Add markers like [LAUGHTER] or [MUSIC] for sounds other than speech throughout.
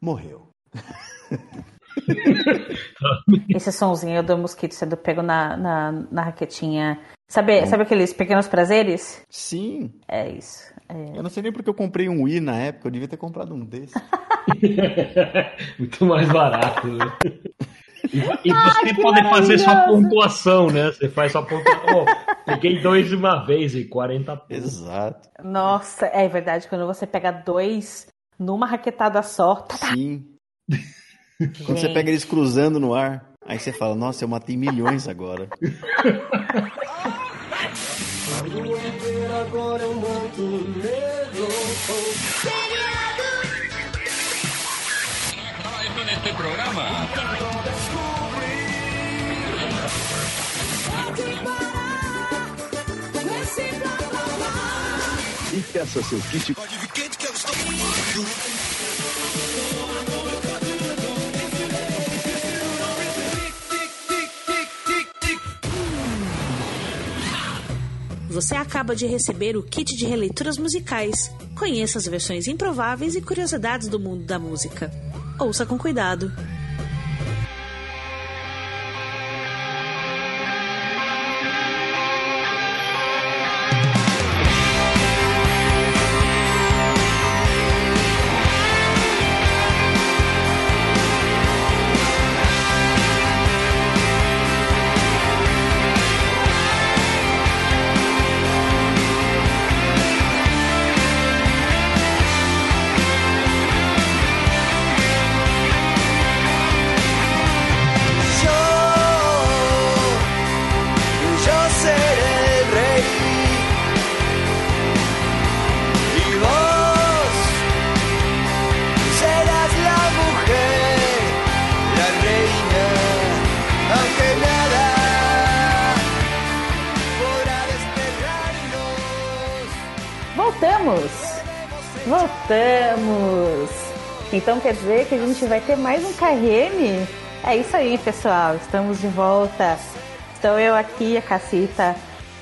morreu. [LAUGHS] Esse sonzinho do mosquito sendo pego na, na, na raquetinha. Sabe, sabe aqueles pequenos prazeres? Sim. É isso. É. Eu não sei nem porque eu comprei um Wii na época, eu devia ter comprado um desse. [LAUGHS] Muito mais barato, né? E, e você pode fazer sua pontuação, né? Você faz sua pontuação. Oh, [LAUGHS] peguei dois de uma vez e 40 pontos. Exato. Nossa, é verdade, quando você pega dois numa raquetada só. Tá, tá. Sim. [LAUGHS] Quando você pega eles cruzando no ar, aí você fala, nossa, eu matei milhões agora. [LAUGHS] agora eu mato neste programa. E peça seu kit. Você acaba de receber o kit de releituras musicais. Conheça as versões improváveis e curiosidades do mundo da música. Ouça com cuidado. Então quer dizer que a gente vai ter mais um KRM? É isso aí, pessoal. Estamos de volta. Estou eu aqui, a Cacita,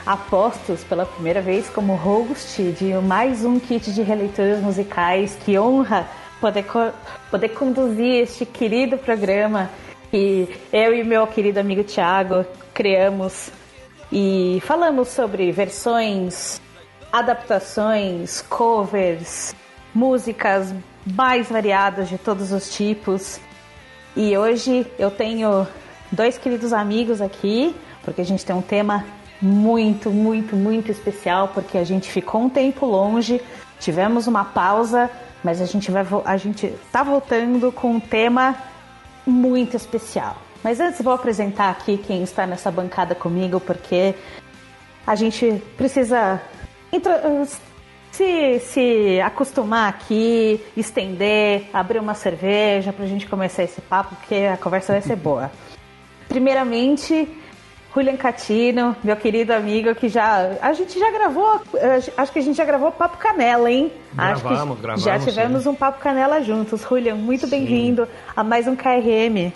apostos pela primeira vez como host de mais um kit de releituras musicais. Que honra poder, co poder conduzir este querido programa que eu e meu querido amigo Thiago criamos e falamos sobre versões, adaptações, covers, músicas mais variadas de todos os tipos. E hoje eu tenho dois queridos amigos aqui, porque a gente tem um tema muito, muito, muito especial, porque a gente ficou um tempo longe, tivemos uma pausa, mas a gente vai a gente tá voltando com um tema muito especial. Mas antes vou apresentar aqui quem está nessa bancada comigo, porque a gente precisa se, se acostumar aqui, estender, abrir uma cerveja pra gente começar esse papo, porque a conversa vai ser boa. [LAUGHS] Primeiramente, Julian Catino, meu querido amigo, que já. A gente já gravou. Acho que a gente já gravou Papo Canela, hein? Gravamos, acho que gravamos. Já tivemos sim. um Papo Canela juntos. Julian, muito bem-vindo a mais um KRM.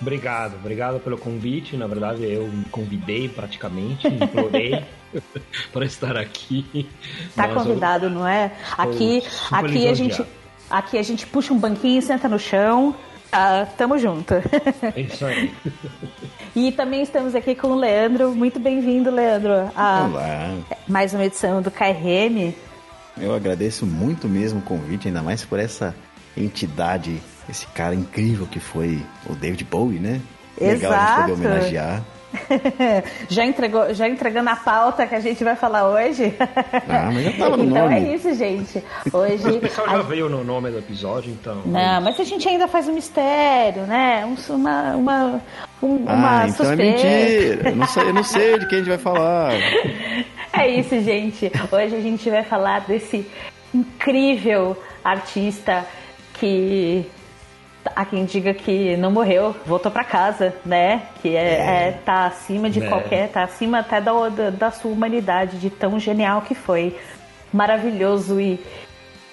Obrigado, obrigado pelo convite. Na verdade, eu me convidei praticamente, implorei [LAUGHS] para estar aqui. Tá convidado, eu... não é? Aqui, aqui a gente, aqui a gente puxa um banquinho, senta no chão. Ah, tamo junto. É isso aí. [LAUGHS] e também estamos aqui com o Leandro. Muito bem-vindo, Leandro. A Olá. Mais uma edição do KRM. Eu agradeço muito mesmo o convite, ainda mais por essa entidade esse cara incrível que foi o David Bowie, né? Legal Exato. a gente poder homenagear. [LAUGHS] já, entregou, já entregando a pauta que a gente vai falar hoje? Ah, mas já tava no [LAUGHS] então nome. é isso, gente. Hoje. O pessoal já a... veio no nome do episódio, então. Não, mas a gente ainda faz um mistério, né? Uma, uma, um, ah, uma então suspeita. é mentira. Eu não, sei, eu não sei de quem a gente vai falar. [LAUGHS] É isso, gente. Hoje a gente vai falar desse incrível artista que há quem diga que não morreu, voltou para casa, né? Que é, é. é, tá acima de é. qualquer, tá acima até da, da, da sua humanidade, de tão genial que foi. Maravilhoso e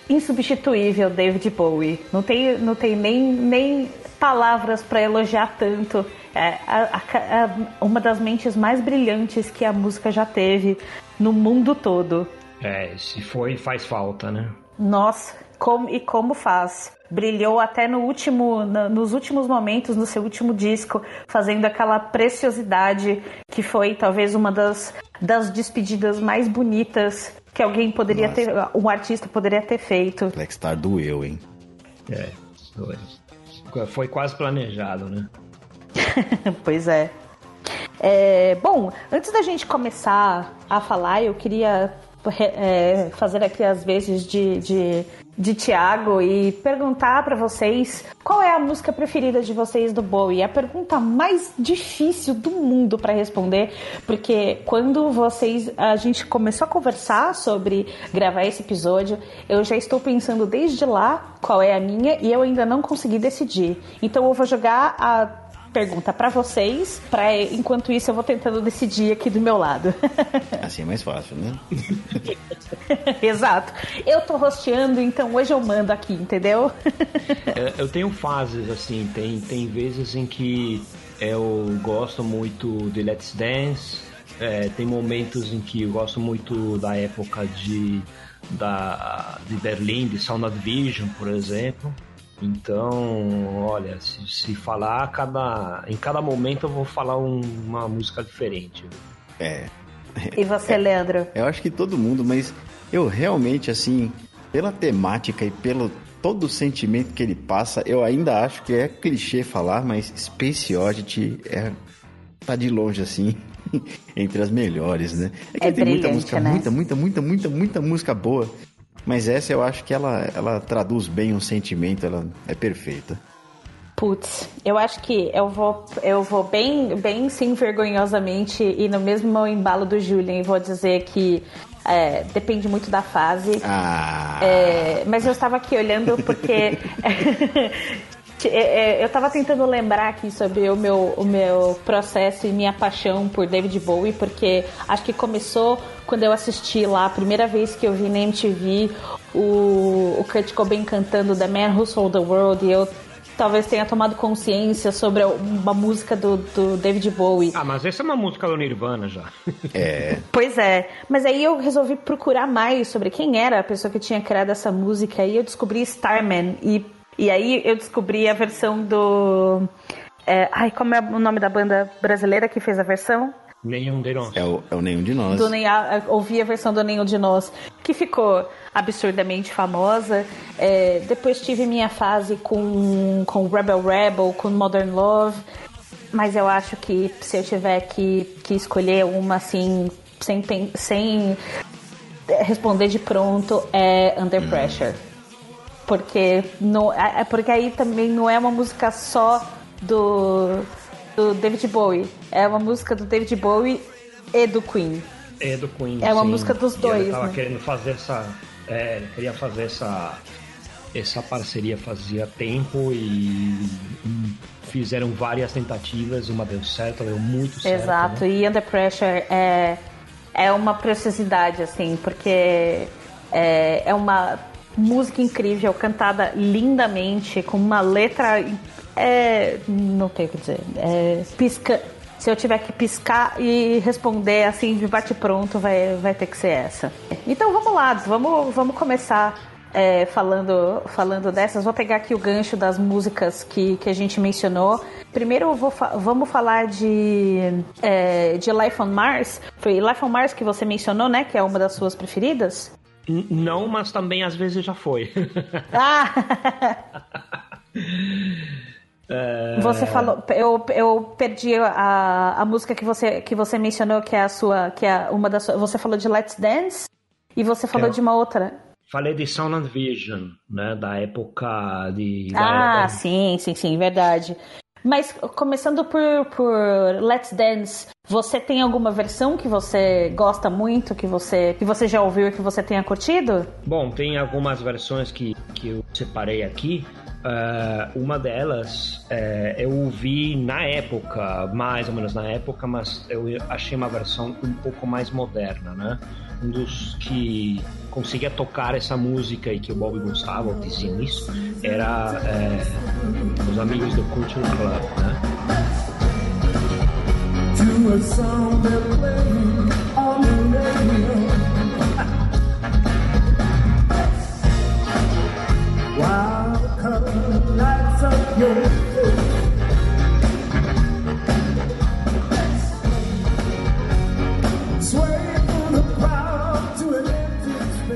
insubstituível David Bowie. Não tem, não tem nem, nem palavras para elogiar tanto. É a, a, uma das mentes mais brilhantes que a música já teve no mundo todo. É, se foi, faz falta, né? Nossa, como, e como faz. Brilhou até no último, no, nos últimos momentos, no seu último disco, fazendo aquela preciosidade que foi talvez uma das, das despedidas mais bonitas que alguém poderia Nossa. ter, um artista poderia ter feito. Blackstar doeu, hein? É, foi. Foi quase planejado, né? [LAUGHS] pois é. É, Bom, antes da gente começar a falar, eu queria é, fazer aqui as vezes de, de, de Tiago e perguntar para vocês qual é a música preferida de vocês do Bowie. A pergunta mais difícil do mundo para responder, porque quando vocês a gente começou a conversar sobre gravar esse episódio, eu já estou pensando desde lá qual é a minha e eu ainda não consegui decidir. Então eu vou jogar a pergunta para vocês, para enquanto isso eu vou tentando decidir aqui do meu lado. [LAUGHS] Assim é mais fácil, né? [LAUGHS] Exato. Eu tô rosteando, então hoje eu mando aqui, entendeu? É, eu tenho fases, assim, tem, tem vezes em que eu gosto muito de Let's Dance, é, tem momentos em que eu gosto muito da época de, da, de Berlim, de Sound of Vision, por exemplo. Então, olha, se, se falar cada, em cada momento eu vou falar um- uma música diferente. É. E você, Leandro? Eu acho que todo mundo, mas eu realmente, assim, pela temática e pelo todo o sentimento que ele passa, eu ainda acho que é clichê falar, mas Space Oddity é, tá de longe, assim, [LAUGHS] entre as melhores, né? que É tem muita música, né? muita, muita, muita, muita, muita música boa. Mas essa eu acho que ela, ela traduz bem um sentimento, ela é perfeita. Putz, eu acho que eu vou, eu vou bem, bem sim, vergonhosamente e no mesmo embalo do Julian e vou dizer que é, depende muito da fase. Ah, É, mas eu estava aqui olhando porque [LAUGHS] eu estava tentando lembrar aqui sobre o meu, o meu processo e minha paixão por David Bowie, porque acho que começou quando eu assisti lá a primeira vez que eu vi na MTV o, o Kurt Cobain cantando The Man Who Sold the World e eu talvez tenha tomado consciência sobre uma música do, do David Bowie. Ah, mas essa é uma música do Nirvana já. [LAUGHS] é. Pois é, mas aí eu resolvi procurar mais sobre quem era a pessoa que tinha criado essa música e eu descobri Starman e, e aí eu descobri a versão do... é, ai, como é o nome da banda brasileira que fez a versão? Nenhum de nós. É o, é o nenhum de nós. Do Nem- a- ouvi a versão do Nenhum de Nós, que ficou absurdamente famosa. É, depois tive minha fase com, com Rebel Rebel, com Modern Love. Mas eu acho que se eu tiver que, que escolher uma assim, sem, sem responder de pronto, é Under Pressure. Porque, não, é é porque aí também não é uma música só do, do David Bowie. É uma música do David Bowie e do Queen. É do Queen. É uma sim. música dos E dois, Ele tava né? querendo fazer essa. É, queria fazer essa. Essa parceria fazia tempo e, e fizeram várias tentativas, uma deu certo, deu muito certo. Exato, né? e Under Pressure é, é uma preciosidade, assim, porque é, é uma música incrível, cantada lindamente, com uma letra. É, não tenho o que dizer. É, pisca. Se eu tiver que piscar e responder assim de bate-pronto, vai, vai ter que ser essa. Então vamos lá, vamos, vamos começar é, falando, falando dessas, vou pegar aqui o gancho das músicas que, que a gente mencionou. Primeiro vou fa- vamos falar de, é, de Life on Mars. Foi Life on Mars que você mencionou, né? Que é uma das suas preferidas? Não, mas também às vezes já foi. Ah! [LAUGHS] É, Você falou, eu, eu perdi a, a música que você, que você mencionou, que é a sua, que é uma das suas, você falou de Let's Dance e você falou É. de uma outra. Falei de Sound and Vision, né? Da época de. da Ah, época- sim, sim, sim, verdade. Mas começando por, por Let's Dance, você tem alguma versão que você gosta muito, que você, que você já ouviu e que você tenha curtido? Bom, tem algumas versões que, que eu separei aqui. Ah, uma delas eh, eu ouvi na época, mais ou menos na época, mas eu achei uma versão um pouco mais moderna, né? Um dos que conseguia tocar essa música e que o Bob gostava, diziam isso, era eh, os amigos do Culture Club, né? to a they're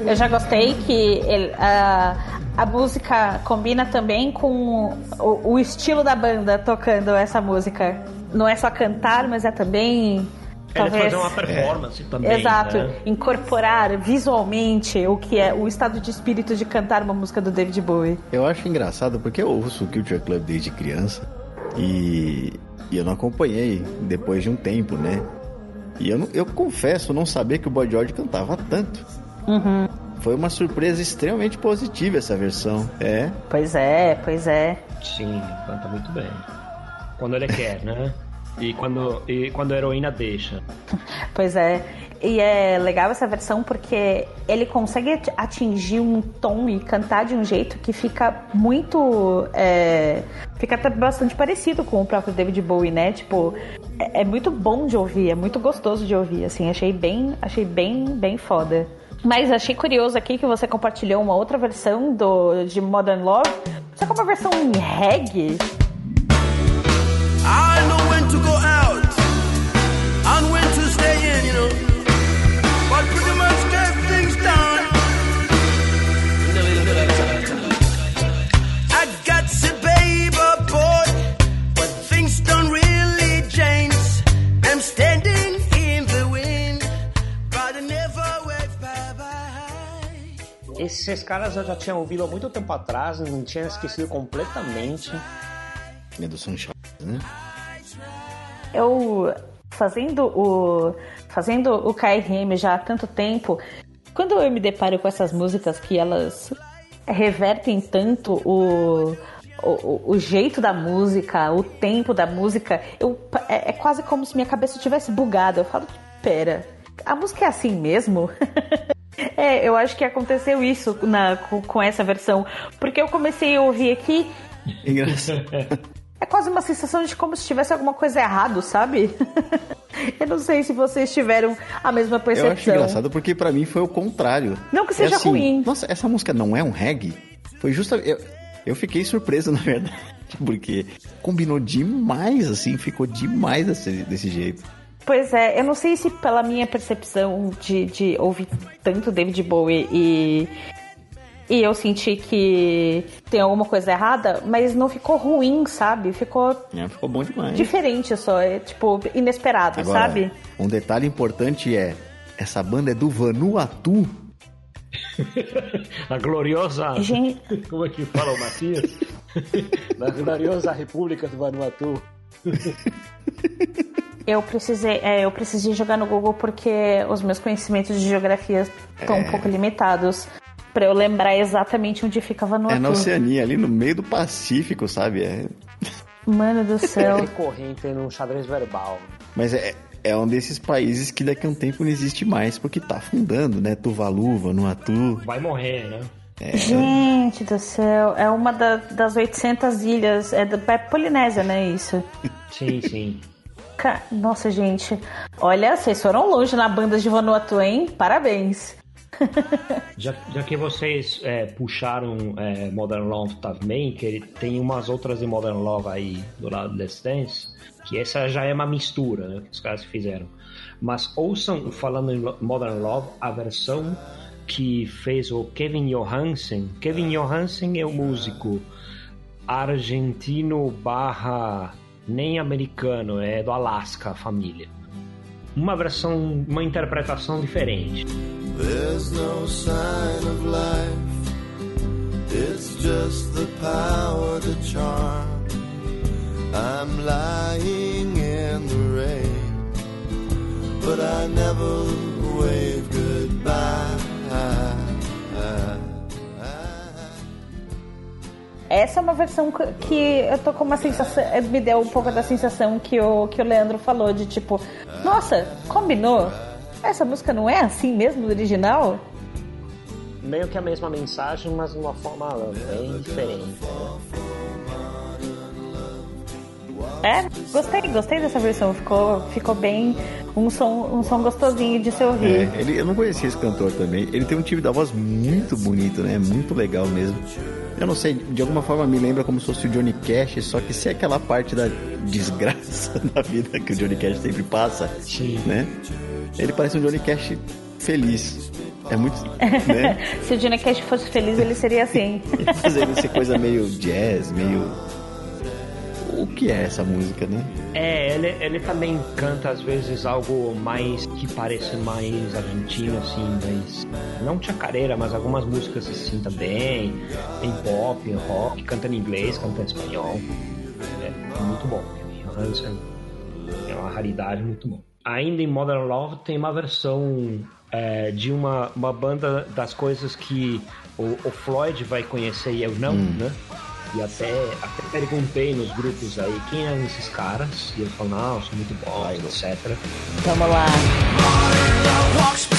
Eu já gostei que ele- a, a música combina também com o, o estilo da banda tocando essa música. Não é só cantar, mas é também. Ele Talvez, fazer uma performance também. Exato, né? incorporar visualmente o que é o estado de espírito de cantar uma música do David Bowie. Eu acho engraçado porque eu ouço o Culture Club desde criança e, e eu não acompanhei depois de um tempo, né? E eu, eu confesso não saber que o Boy George cantava tanto. Foi uma surpresa extremamente positiva essa versão. É, Pois é, pois é. Sim, canta muito bem. Quando ele quer, né? E quando, e quando a heroína deixa. [LAUGHS] Pois é. E é legal essa versão porque ele consegue at- atingir um tom e cantar de um jeito que fica muito. é, fica até bastante parecido com o próprio David Bowie, né? Tipo, é, é muito bom de ouvir, é muito gostoso de ouvir, assim. Achei bem, achei bem, bem foda. Mas achei curioso aqui que você compartilhou uma outra versão do, de Modern Love. Só que é uma versão em reggae. I know when to go out and when to stay in, you know. But pretty much get things done. I got to babe boy, but things don't really change. I'm standing in the wind, but I never wave bye bye. Esses caras eu já tinha ouvido há muito tempo atrás, não tinha esquecido completamente. é do Sunshine, né? eu fazendo o fazendo o KRM já há tanto tempo, quando eu me deparo com essas músicas que elas revertem tanto o o, o jeito da música, o tempo da música, eu, é, é quase como se minha cabeça tivesse bugado. Eu falo, pera, a música é assim mesmo? [LAUGHS] é, eu acho que aconteceu isso na, com, com essa versão. Porque eu comecei a ouvir aqui Engraçado. [LAUGHS] é quase uma sensação de como se tivesse alguma coisa errado, sabe? [LAUGHS] Eu não sei se vocês tiveram a mesma Eu percepção. acho engraçado porque pra mim foi o contrário. Não que seja É assim, ruim. Nossa, essa música não é um reggae? Foi justa. Eu, eu fiquei surpreso, [LAUGHS] na verdade. Porque combinou demais, assim, ficou demais desse, desse jeito. Pois é, eu não sei se pela minha percepção de, de ouvir tanto David Bowie e, e eu senti que tem alguma coisa errada, mas não ficou ruim, sabe? Ficou É, ficou bom demais. diferente só, é tipo inesperado, Agora, sabe? um detalhe importante é: essa banda é do Vanuatu. [LAUGHS] Na gloriosa. Gente, [LAUGHS] Como é que fala o Matias? [LAUGHS] Na gloriosa República do Vanuatu. eu precisei, é, eu precisei jogar no Google porque os meus conhecimentos de geografia estão É. um pouco limitados. Pra eu lembrar exatamente onde fica Vanuatu. É na Oceania, ali no meio do Pacífico, sabe? É, Mano do céu. [LAUGHS] Recorrente no xadrez verbal. mas é, é um desses países que daqui a um tempo não existe mais, porque tá afundando, né? Tuvalu, Vanuatu. Vai morrer, né? Gente do céu, é uma da- das 800 ilhas, é da é Polinésia, né, isso? Sim, sim. Ca- Nossa, gente, olha, vocês foram longe na banda de Vanuatu, hein? Parabéns. [LAUGHS] Já, já que vocês é, puxaram é, Modern Love também, que ele tem umas outras de Modern Love aí do lado do Dance, que essa já é uma mistura né, que os caras fizeram. Mas ouçam, falando em Modern Love, a versão que fez o Kevin Johansen. Kevin Johansen é o músico argentino barra nem americano, é do Alasca, a família. Uma versão, uma interpretação diferente. There's no sign of life. It's just the power to charm. I'm lying in the rain, but I never wave goodbye. Essa é uma versão que- eu tô com uma sensação, me deu um pouco da sensação que o, que o Leandro falou, de tipo, nossa, combinou? Essa música não é assim mesmo, do original? meio que a mesma mensagem, mas de uma forma bem diferente. É, gostei, gostei dessa versão. Ficou, ficou bem, um som, um som gostosinho de se ouvir. É, ele, eu não conhecia esse cantor também. Ele tem um timbre da voz muito bonito, né? Muito legal mesmo. Eu não sei, de alguma forma me lembra como se fosse o Johnny Cash, só que se é aquela parte da desgraça [LAUGHS] da vida que o Johnny Cash sempre passa, Sim. né? Ele parece um Johnny Cash feliz. É muito, né? [LAUGHS] Se o Johnny Cash fosse feliz, ele seria assim. [LAUGHS] Ele fazendo essa coisa meio jazz, meio... O que é essa música, né? É, ele, ele também canta às vezes algo mais que parece mais argentino, assim, mas não chacareira, mas algumas músicas assim também. Tem pop, rock, canta em inglês, canta em espanhol. É muito bom. É uma raridade muito bom. Ainda em Modern Love tem uma versão é, de uma, uma banda das coisas que o, o Floyd vai conhecer e eu não, né? E até, até perguntei nos grupos aí quem eram esses caras. E eles falaram, não, são muito bons, etc. Vamos lá. walks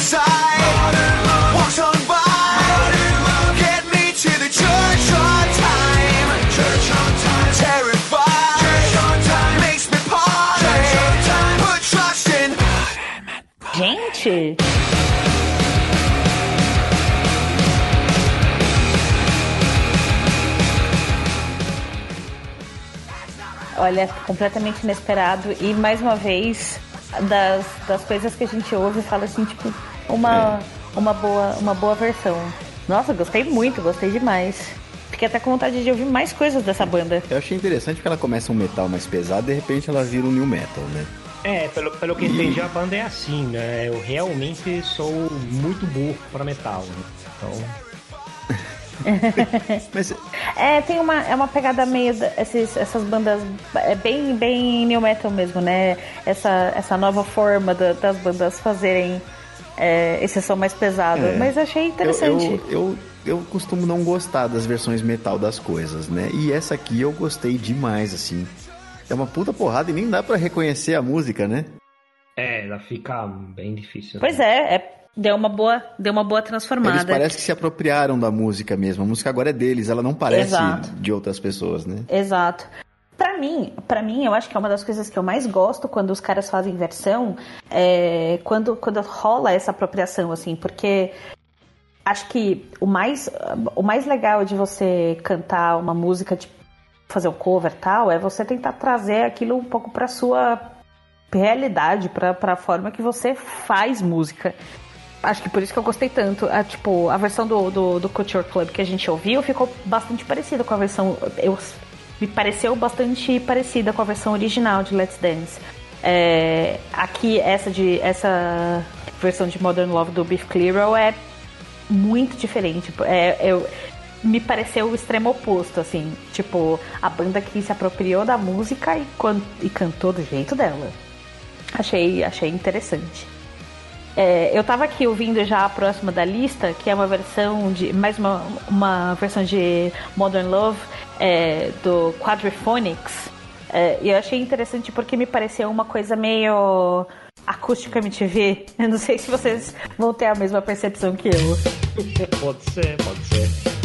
Olha, completamente inesperado. E mais uma vez, das, das coisas que a gente ouve, fala assim, tipo, uma, uma, boa, uma boa versão. Nossa, gostei muito, gostei demais. Fiquei até com vontade de ouvir mais coisas dessa banda. Eu achei interessante porque ela começa um metal mais pesado e de repente ela vira um new metal, né? É, pelo, pelo que entendi, a banda é assim, né? Eu realmente sou muito burro pra metal, né? Então. Mas É, tem uma, é uma pegada meio. Esses, essas bandas. É bem, bem new metal mesmo, né? Essa, essa nova forma da- das bandas fazerem é, esse som mais pesado. É. Mas achei interessante. Eu, eu, eu, eu costumo não gostar das versões metal das coisas, né? E essa aqui eu gostei demais, assim. É uma puta porrada e nem dá pra reconhecer a música, né? É, ela fica bem difícil. né? Pois é, é, deu, uma boa, deu uma boa Eles transformada. parecem que se apropriaram da música mesmo. A música agora é deles, ela não parece Exato. de outras pessoas, né? Exato. Pra mim, para mim, eu acho que é uma das coisas que eu mais gosto quando os caras fazem versão, é quando, quando rola essa apropriação, assim, porque acho que o mais, o mais legal de você cantar uma música, de fazer um cover e tal, é você tentar trazer aquilo um pouco pra sua realidade, pra, pra forma que você faz música. Acho que por isso que eu gostei tanto. A, tipo, a versão do, do, do Culture Club que a gente ouviu ficou bastante parecida com a versão. Eu, me pareceu bastante parecida com a versão original de Let's Dance. É, aqui, essa, de, essa versão de Modern Love do Beef Clearo é muito diferente. É, eu, me pareceu o extremo oposto, assim. Tipo, a banda que se apropriou da música e, e cantou do jeito dela. Achei, achei interessante. É, eu tava aqui ouvindo já a próxima da lista, que é uma versão de. mais uma, uma versão de Modern Love é, do Quadriphonics. É, e eu achei interessante porque me pareceu uma coisa meio acústica MTV. [LAUGHS] Eu não sei se vocês vão ter a mesma percepção que eu. [LAUGHS] pode ser, pode ser.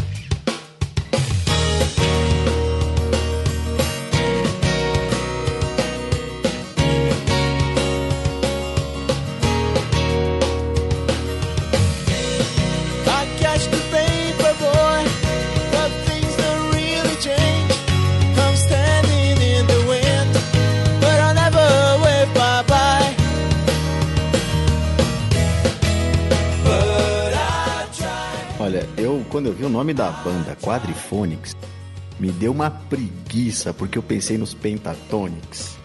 Eu quando eu vi o nome da banda, Quadriphonics, me deu uma preguiça, porque eu pensei nos Pentatonics.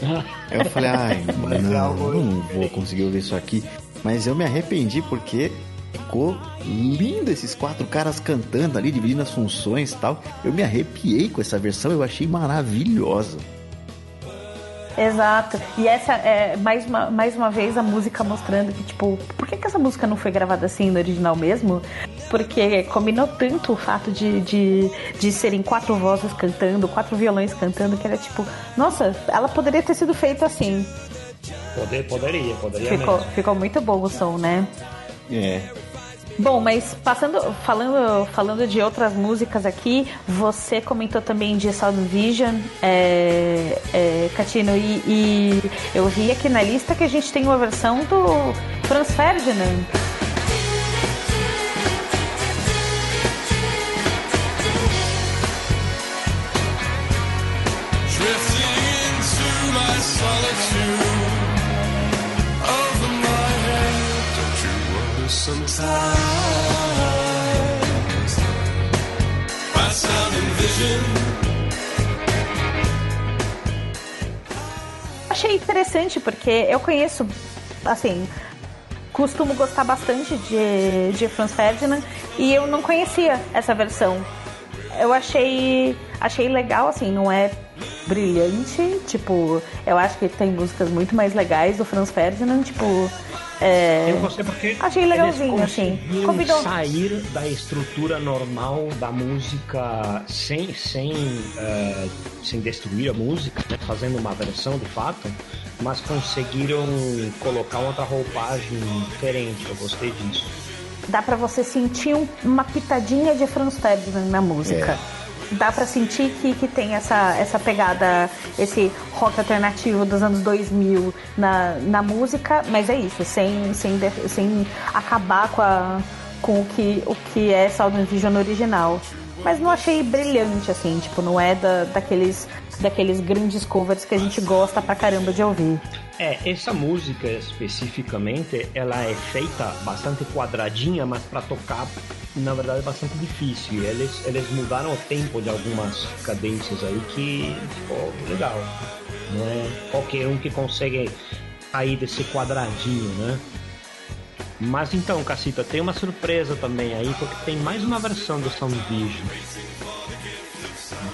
[LAUGHS] Aí eu falei, ai, não, eu não vou conseguir ouvir isso aqui. Mas eu me arrependi porque ficou lindo esses quatro caras cantando ali, dividindo as funções e tal. Eu me arrepiei com essa versão, eu achei maravilhosa. Exato. E essa é mais uma, mais uma vez a música mostrando que, tipo, por que, que essa música não foi gravada assim no original mesmo? Porque combinou tanto o fato de, de, de serem quatro vozes cantando, quatro violões cantando, que era tipo, nossa, ela poderia ter sido feita assim. Poder, poderia, poderia Ficou, mesmo. ficou muito bom o som, né? É. Bom, mas passando, falando, falando de outras músicas aqui, você comentou também de Sound Vision, é, é, Catino, e, e eu vi aqui na lista que a gente tem uma versão do Franz Ferdinand. Sometimes? Sound and vision. Achei interessante porque eu conheço, assim, costumo gostar bastante de, de Franz Ferdinand e eu não conhecia essa versão. Eu achei, achei legal, assim, não é brilhante, tipo, eu acho que tem músicas muito mais legais do Franz Ferdinand, tipo, é, Eu gostei porque Achei legalzinho, eles assim. conseguiram Combinou. sair da estrutura normal da música sem sem eh, sem destruir a música, né, fazendo uma versão de fato, mas conseguiram colocar outra roupagem diferente. Eu gostei disso. dá pra você sentir um- uma pitadinha de Franz Ferdinand na música. Dá pra sentir que, que tem essa, essa pegada, esse rock alternativo dos anos 2000 na, na música, mas é isso, sem, sem, sem acabar com, a, com o, que, o que é Sound Vision original. Mas não achei brilhante, assim, tipo, não é da, daqueles, daqueles grandes covers que a gente gosta pra caramba de ouvir. É, essa música especificamente, ela é feita bastante quadradinha, mas para tocar, na verdade, é bastante difícil. Eles, eles mudaram o tempo de algumas cadências aí que ficou legal. Não é qualquer um que consegue sair desse quadradinho, né? Mas então, Cacita, tem uma surpresa também aí, porque tem mais uma versão do Sound Vision.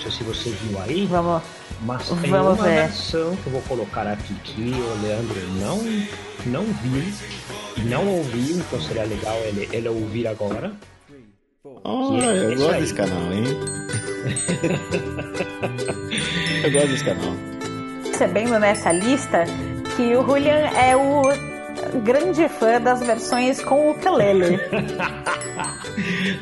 Sei se você viu aí. Vamos. Mas tem Vamos uma ver. versão que eu vou colocar aqui que o Leandro não, não viu e não ouviu, então seria legal ele, ele ouvir agora. Olha, eu Esse gosto aí. desse canal, hein? eu gosto desse canal. percebendo nessa lista que o Julian é o grande fã das versões com o ukulele. [LAUGHS]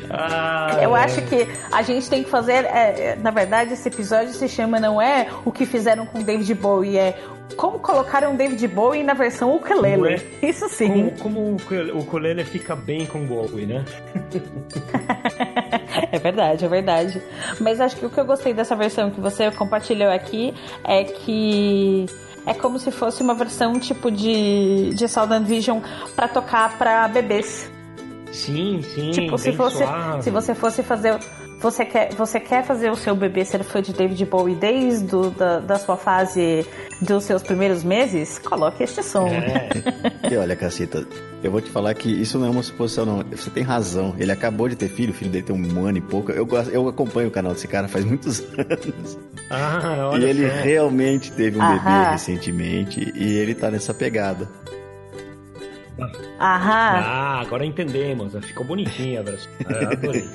Ah, Eu acho que a gente tem que fazer, é, é, na verdade, esse episódio se chama não é o que fizeram com David Bowie, é como colocaram David Bowie na versão ukulele. é? Isso sim. Como, como o ukulele- fica bem com o Bowie, né? [LAUGHS] É verdade, é verdade. Mas acho que o que eu gostei dessa versão que você compartilhou aqui é que é como se fosse uma versão tipo de, de Sound and Vision pra tocar pra bebês. Sim, sim. Tipo, se fosse, suave. se você fosse fazer, você quer, você quer fazer o seu bebê ser fã de David Bowie desde o, da, da sua fase dos seus primeiros meses, coloque este som. É, [LAUGHS] E olha, Cacita, eu vou te falar que isso não é uma suposição, não. Você tem razão. Ele acabou de ter filho, o filho dele tem um ano e pouco. Eu, eu acompanho o canal desse cara faz muitos [LAUGHS] anos. Ah, e olha ele só. realmente teve um Aham. bebê recentemente e ele tá nessa pegada. Aham, Ah, agora entendemos. Ficou bonitinha a versão. É, adorei.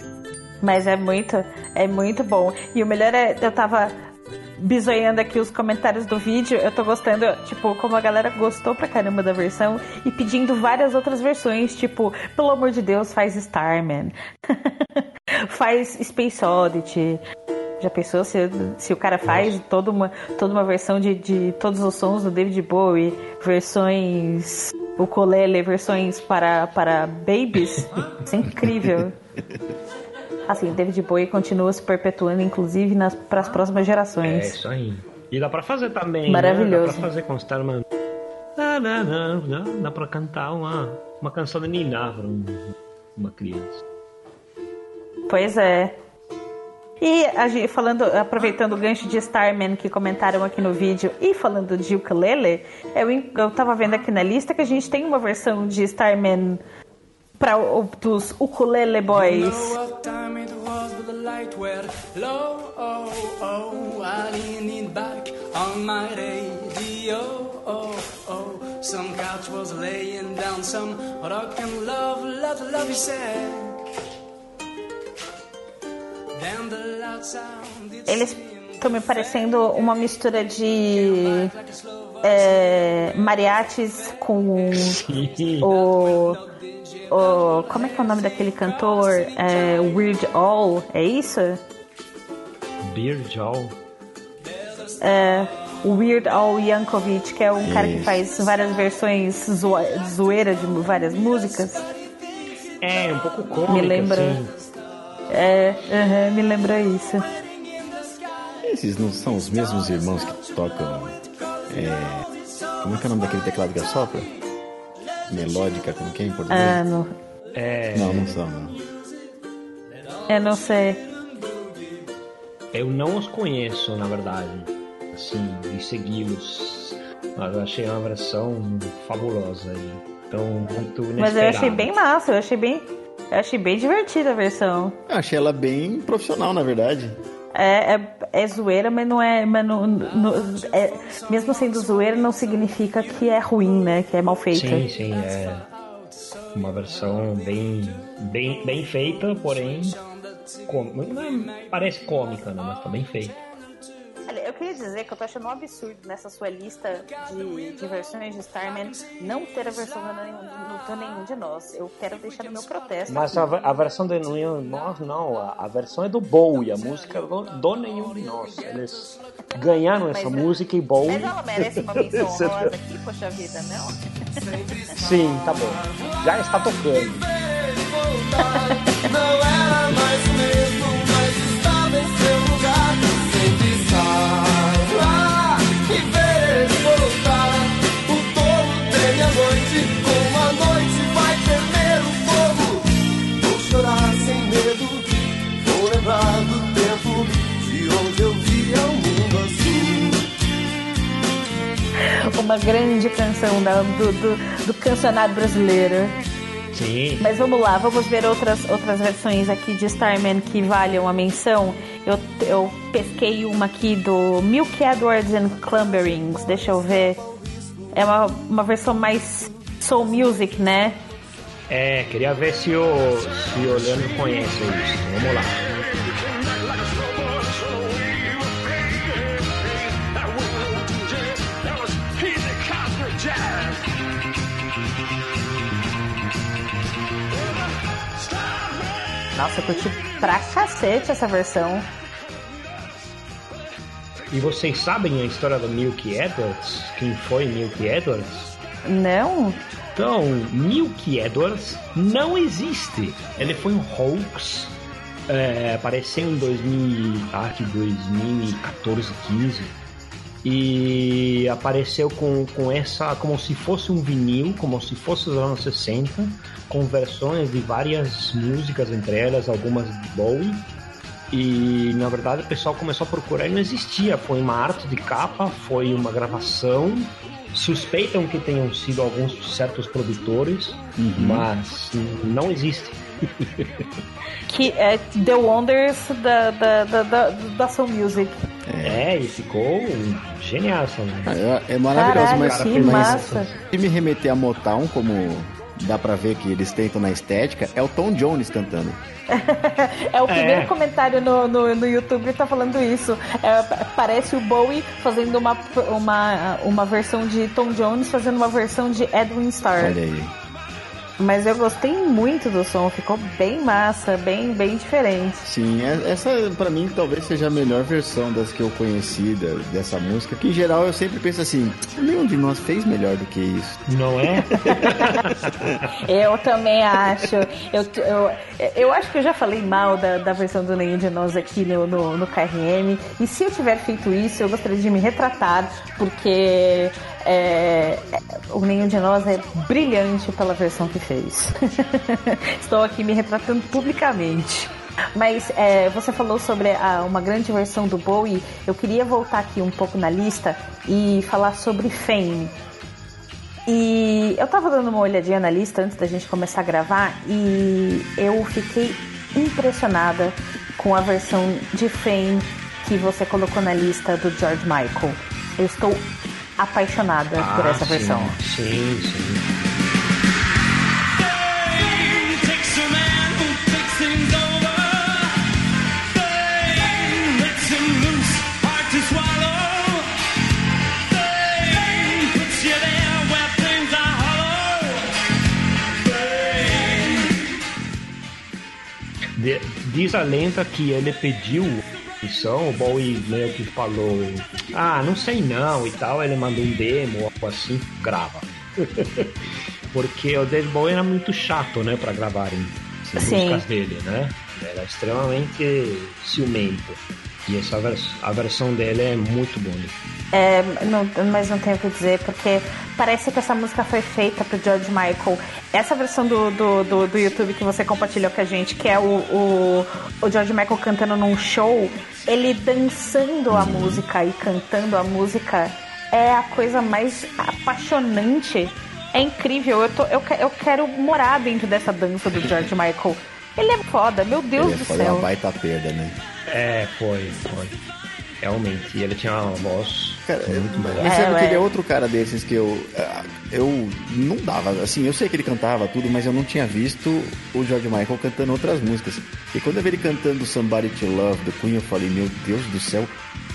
Mas é muito, é muito bom. E o melhor é, eu tava bisoiando aqui os comentários do vídeo, eu tô gostando, tipo, como a galera gostou pra caramba da versão e pedindo várias outras versões, tipo, pelo amor de Deus, faz Starman. [LAUGHS] faz Space Oddity. Já pensou se, se o cara faz toda uma, toda uma versão de, de todos os sons do David Bowie, versões ukulele, versões para, para babies? Isso [LAUGHS] é incrível. Assim, David Bowie continua se perpetuando, inclusive, para as próximas É gerações. isso aí. E dá pra fazer também. Maravilhoso. Né? Dá pra fazer com Starman. Dá, pra cantar uma, uma canção de Niná pra um- uma criança. Pois é. E a gente, falando, aproveitando o gancho de Starman que comentaram aqui no vídeo e falando de ukulele, eu, eu tava vendo aqui na lista que a gente tem uma versão de Starman para dos Ukulele Boys. Light went low. Oh, oh, I leaned it back on my radio. Oh, oh, some couch was laying down some rock and love, love, love, he said. Then the loud sound Eles estão me parecendo uma mistura de é, mariachis com [LAUGHS] Sim. o o- como é que é o nome daquele cantor? É, Weird Al, é isso? Beer Jaw. É, Weird Al Yankovic, que é um cara que Isso. faz várias versões zoa- zoeira de várias músicas. É, um pouco cômico, Me lembra. assim. É, aham, me lembra isso. Esses não são os mesmos irmãos que tocam. é, como é que é o nome daquele teclado que assopra? Melódica, como que é em português? Ah, não, É, Não, não são, não. eu não sei. eu não os conheço, na verdade. Assim, de segui-los. Mas eu achei uma versão fabulosa aí. Então, muito inesperada. Mas eu achei bem massa, eu achei bem, eu achei bem divertida a versão. Eu achei ela bem profissional, na verdade. É, é, é zoeira, mas não é. Mas não, não- é- mesmo sendo zoeira, não significa que é ruim, né? Que é mal feita. Sim, sim, é uma versão bem, bem, bem feita, porém com- não é- parece cômica, né? mas tá bem feita. Olha, eu queria dizer que eu tô achando um absurdo nessa sua lista de, de versões de Starman não ter a versão do nenhum, do- do nenhum de nós. Eu quero deixar no meu protesto. Mas a, a versão de nenhum de nós não, a, a versão é do Bowie, a música é do, do nenhum de nós. Eles ganharam essa Mas- música e Bowie. Mas ela merece uma menção [LAUGHS] honrosa aqui, poxa vida, não? Sim, tá bom. Já está tocando. Não era mais Uma grande canção da- do, do, do cancionário brasileiro. Sim. Mas vamos lá, vamos ver outras, outras versões aqui de Starman que valham a menção. Eu, eu pesquei uma aqui do Milk Edwards and Clumberings, deixa eu ver. É uma, uma versão mais soul music, né? É, queria ver se o, se o Leandro conhece isso. Vamos lá. Nossa, eu curti pra cacete essa versão. E vocês sabem a história do Milk Edwards? Quem foi Milk Edwards? Não? Então, Milk Edwards não existe. Ele foi um hoax. É, apareceu em 2000, acho que 2014, 15. E apareceu com, com essa, como se fosse um vinil, como se fosse os anos 60, com versões de várias músicas, entre elas algumas de Bowie. E na verdade o pessoal começou a procurar e não existia. Foi uma arte de capa, foi uma gravação. Suspeitam que tenham sido alguns certos produtores, mas não existe. [LAUGHS] Que é The Wonders da, da, da, da, da Soul Music. É, e ficou genial essa música. É, é maravilhoso, Caralho, mas, que mas massa. se me remeter a Motown, como dá pra ver que eles tentam na estética, é o Tom Jones cantando. [LAUGHS] É o primeiro É. comentário no, no, no YouTube tá falando isso. É, pa- parece o Bowie fazendo uma, uma, uma versão de Tom Jones fazendo uma versão de Edwin Starr. Olha aí. Mas eu gostei muito do som, ficou bem massa, bem, bem diferente. Sim, é- essa pra mim talvez seja a melhor versão das que eu conheci da- dessa música. Que em geral eu sempre penso assim, nenhum de nós fez melhor do que isso. Não é? [LAUGHS] Eu também acho. Eu, eu, eu acho que eu já falei mal da, da versão do Nenhum de Nós aqui no, no, no KRM. E se eu tiver feito isso, eu gostaria de me retratar, porque é, o Nenhum de Nós é brilhante pela versão que fez. [LAUGHS] Estou aqui me retratando publicamente. Mas é, você falou sobre a- uma grande versão do Bowie. Eu queria voltar aqui um pouco na lista e falar sobre Fame. E eu tava dando uma olhadinha na lista antes da gente começar a gravar e eu fiquei impressionada com a versão de Fame que você colocou na lista do George Michael. Eu estou apaixonada ah, por essa sim, versão. Sim, sim. Diz a lenda que ele pediu missão, o Bowie meio que falou, ah, não sei não e tal, ele mandou um demo, algo assim, grava. [LAUGHS] Porque o David Bowie era muito chato, né, pra gravarem as músicas dele, né? Era extremamente ciumento. E essa vers a versão dele é muito boa. É, não- mas não tenho o que dizer, porque parece que essa música foi feita pro George Michael. Essa versão do, do, do, do YouTube que você compartilhou com a gente, que é o, o, o George Michael cantando num show, ele dançando a música e cantando a música é a coisa mais apaixonante. É incrível, eu, tô, eu, eu quero morar dentro dessa dança do George Michael. Ele é foda, meu Deus Ele ia do fazer céu. uma baita perda, né? É, foi, foi. Realmente. E ele tinha uma voz Cara, muito boa. Mas É, sabe que ele é outro cara desses que eu. ah, Eu não dava. Assim, eu sei que ele cantava tudo, mas eu não tinha visto o George Michael cantando outras músicas. E quando eu vi ele cantando Somebody to Love do Queen, eu falei, meu Deus do céu,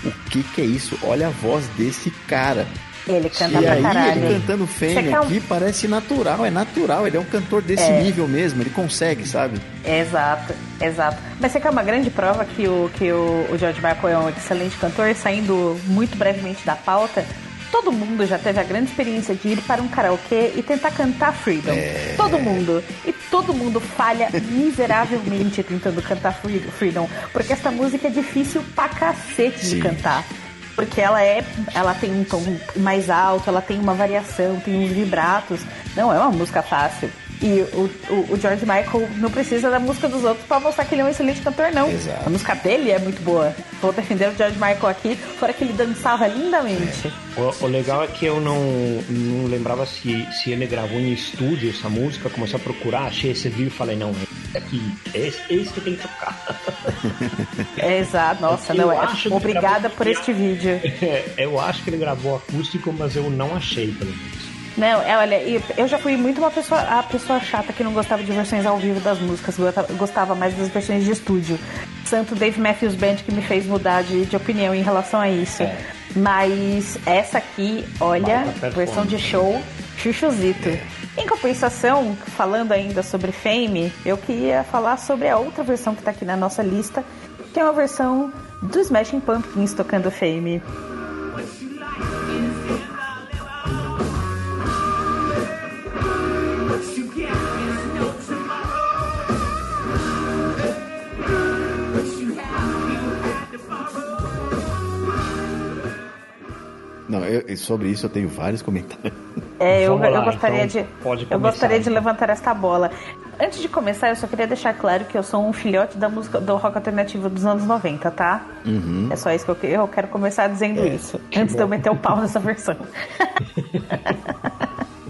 o que que é isso? Olha a voz desse cara. Ele canta e pra aí caralho. ele cantando Fame Você aqui parece natural, é natural. Ele é um cantor desse É. nível mesmo, ele consegue, sabe? Exato, exato. Mas você quer uma grande prova que o, que o, o George Michael é um excelente cantor, saindo muito brevemente da pauta. Todo mundo já teve a grande experiência de ir para um karaokê e tentar cantar Freedom. Todo mundo. E todo mundo falha miseravelmente tentando cantar Free- Freedom. Porque essa música é difícil pra cacete Sim. de cantar. Porque ela é. Ela tem um tom mais alto, ela tem uma variação, tem uns vibratos. Não é uma música fácil. E o, o, o George Michael não precisa da música dos outros pra mostrar que ele é um excelente cantor, não. Exato. A música dele é muito boa. Vou defender o George Michael aqui, fora que ele dançava lindamente. O, o legal é que eu não, não lembrava se, se ele gravou em estúdio essa música, comecei a procurar, achei esse vídeo e falei, não, é aqui, é esse, esse que tem que tocar. É [LAUGHS] exato, nossa, Eu não é. Obrigada gravou- por este vídeo. [LAUGHS] É, eu acho que ele gravou acústico, mas eu não achei, pelo menos. Não, é, olha, eu já fui muito uma pessoa, a pessoa chata que não gostava de versões ao vivo das músicas, gostava- mais das versões de estúdio. Santo Dave Matthews Band que me fez mudar de, de opinião em relação a isso. É. Mas essa aqui, olha, versão de show, chuchuzito. Em compensação, falando ainda sobre Fame, eu queria falar sobre a outra versão que tá aqui na nossa lista, que é uma versão do Smashing Pumpkins tocando Fame. Não, eu- e sobre isso eu tenho vários comentários. É, eu, Vamos eu lá, gostaria então, de. pode eu começar, gostaria de então. levantar esta bola. Antes de começar, eu só queria deixar claro que eu sou um filhote da música do rock alternativo dos anos 90, tá? Uhum. É só isso que eu, eu quero começar dizendo isso. Antes de eu meter o pau nessa versão. [LAUGHS]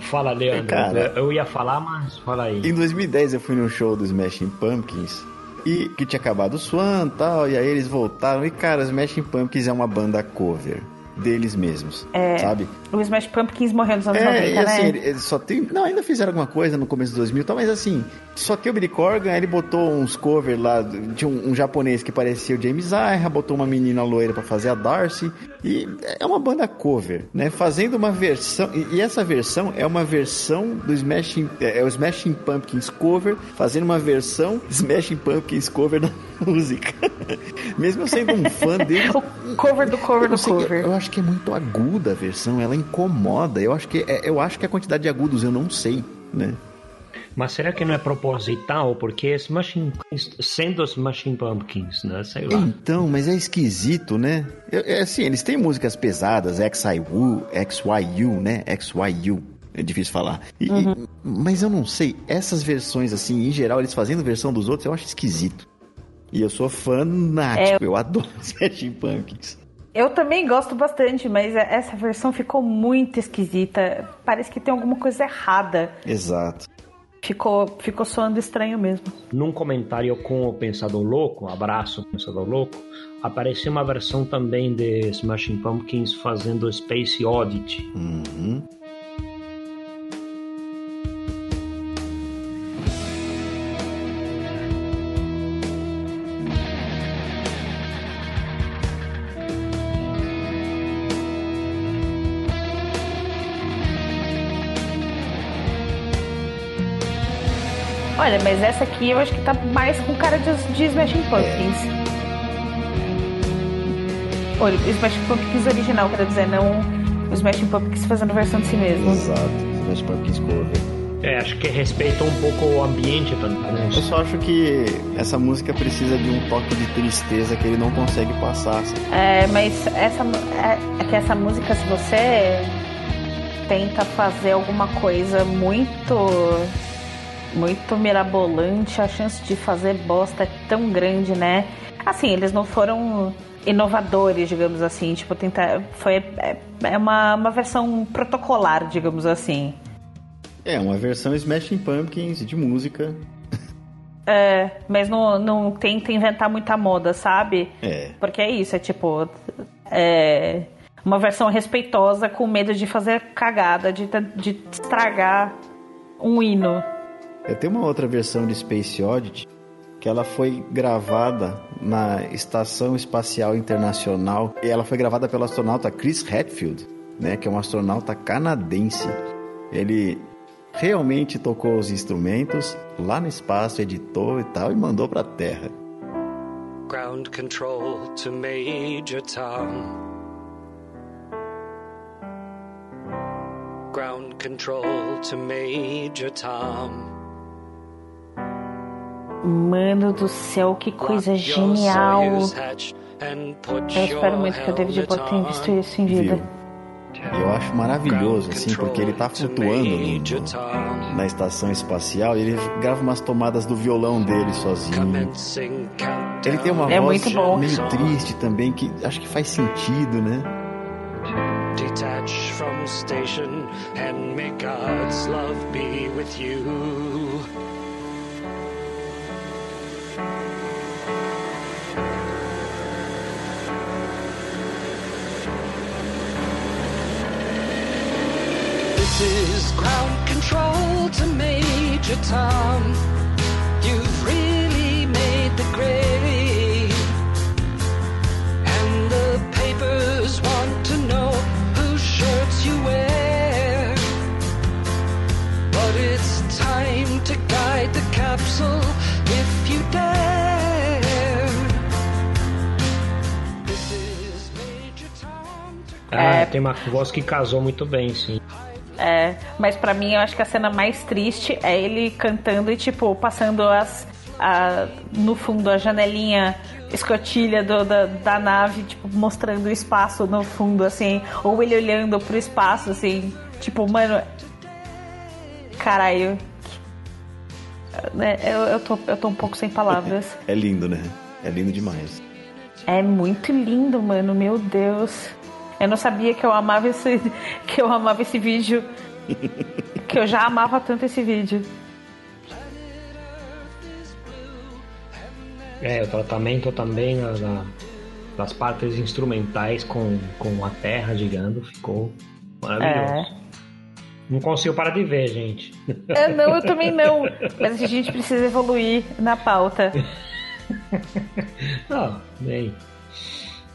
Fala, Leandro. Cara. eu ia falar, mas fala aí. Em 2010 eu fui num show do Smashing Pumpkins e que tinha acabado o Swan e tal, e aí eles voltaram. E cara, Smashing Pumpkins é uma banda cover deles mesmos, sabe? O Smash Pumpkins morreu nos anos É, 90, e né? assim, ele- ele só tem. Não, ainda fizeram alguma coisa no começo dos 2000 e tal, mas assim, só que o Billy Corgan, ele botou uns covers lá, tinha um, um japonês que parecia o James Iha, botou uma menina loira pra fazer a Darcy, e é uma banda cover, né? Fazendo uma versão, e, e essa versão é uma versão do Smashing, é, é o Smashing Pumpkins cover, fazendo uma versão Smashing Pumpkins cover da [LAUGHS] música. Mesmo eu sendo um fã dele, [LAUGHS] O cover do cover do sei, cover. eu, eu acho que é muito aguda a versão, ela incomoda. Eu acho que é, eu acho que a quantidade de agudos eu não sei, né? Mas será que não é proposital? Porque Smashing Pumpkins, sendo Smashing Pumpkins, né? Sei lá. Então, mas é esquisito, né? Eu- é assim, eles têm músicas pesadas, XIU, XYU, né? XYU. É difícil falar. E- e- mas eu não sei, essas versões, assim, em geral, eles fazendo versão dos outros, eu acho esquisito. E eu sou fanático, eu adoro [LAUGHS] Smashing Pumpkins. Eu também gosto bastante, mas essa versão ficou muito esquisita. Parece que tem alguma coisa errada. Exato. Ficou, ficou soando estranho mesmo. Num comentário com o Pensador Louco, abraço Pensador Louco, apareceu uma versão também de Smashing Pumpkins fazendo Space Oddity. Uhum. Olha, mas essa aqui eu acho que tá mais com cara de, de Smashing Pumpkins. Olha, o Smashing Pumpkins original, quero dizer, não o Smashing Pumpkins fazendo versão de si mesmo. Exato. Smash Pumpkins cover. É, acho que respeita um pouco o ambiente também. né? Eu só acho que essa música precisa de um toque de tristeza que ele não consegue passar. sabe? É, mas essa é, é que essa música, se você tenta fazer alguma coisa muito muito mirabolante, a chance de fazer bosta é tão grande, né? Assim, eles não foram inovadores, digamos assim, tipo, tentar foi é, é uma, uma versão protocolar, digamos assim. É, uma versão Smashing Pumpkins de música. É, mas não, não tenta inventar muita moda, sabe? É. Porque é isso, é tipo. É uma versão respeitosa com medo de fazer cagada, de, de estragar um hino. Eu tenho uma outra versão de Space Oddity que ela foi gravada na Estação Espacial Internacional e ela foi gravada pelo astronauta Chris Hadfield, né, que é um astronauta canadense. Ele realmente tocou os instrumentos lá no espaço, editou e tal e mandou para a Terra. Ground control to Major Tom. Ground control to Major Tom. Mano do céu, que coisa genial! Eu espero muito que o David your Bowie tenha visto on. isso em vida. Viu? Eu acho maravilhoso, assim, porque ele tá flutuando no- na estação espacial e ele grava umas tomadas do violão dele sozinho. Ele tem uma É voz muito bom. meio triste também, que acho que faz sentido, né? Detach from station and may God's love be with you. This is ground control to Major Tom. You've really made the grade. And the papers want to know whose shirts you wear. But it's time to guide the capsule if you dare. This is Major Tom. to- Ah, tem uma voz que casou muito bem, sim. É, mas pra mim eu acho que a cena mais triste é ele cantando e, tipo, passando as. a- no fundo a janelinha escotilha do- da, da nave, tipo, mostrando o espaço no fundo, assim, ou ele olhando pro espaço, assim, tipo, mano. Caralho. Né, Eu, eu, tô, eu tô um pouco sem palavras. [LAUGHS] É lindo, né? É lindo demais. É muito lindo, mano, meu Deus. Eu não sabia que eu amava esse, [LAUGHS] que eu amava esse vídeo. que eu já amava tanto esse vídeo. É, o tratamento também na- na- das partes instrumentais com, com a terra girando ficou maravilhoso. É. Não consigo parar de ver, gente. É, não, eu também não. Mas a gente precisa evoluir na pauta. [LAUGHS] Ah, bem.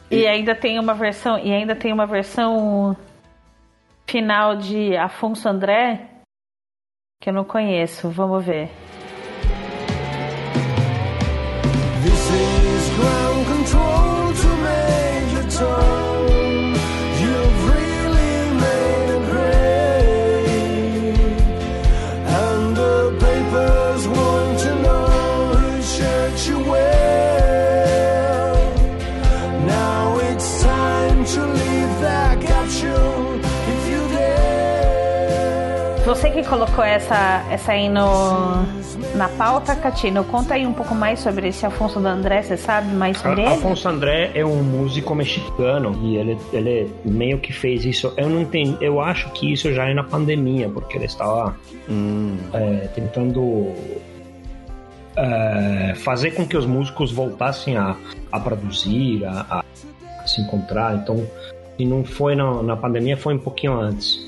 E ainda tem uma versão, e ainda tem uma versão final de Afonso André que eu não conheço. Vamos ver. This is ground control to Major Tom. Colocou essa, essa aí no, na pauta, Catino, conta aí um pouco mais sobre esse Afonso do André, você sabe mais sobre ele? Afonso André é um músico mexicano e ele, ele meio que fez isso. Eu não entendi, eu acho que isso já é na pandemia, porque ele estava é, tentando é, fazer com que os músicos voltassem a, a produzir, a, a se encontrar. Então, se não foi na, na pandemia, foi um pouquinho antes.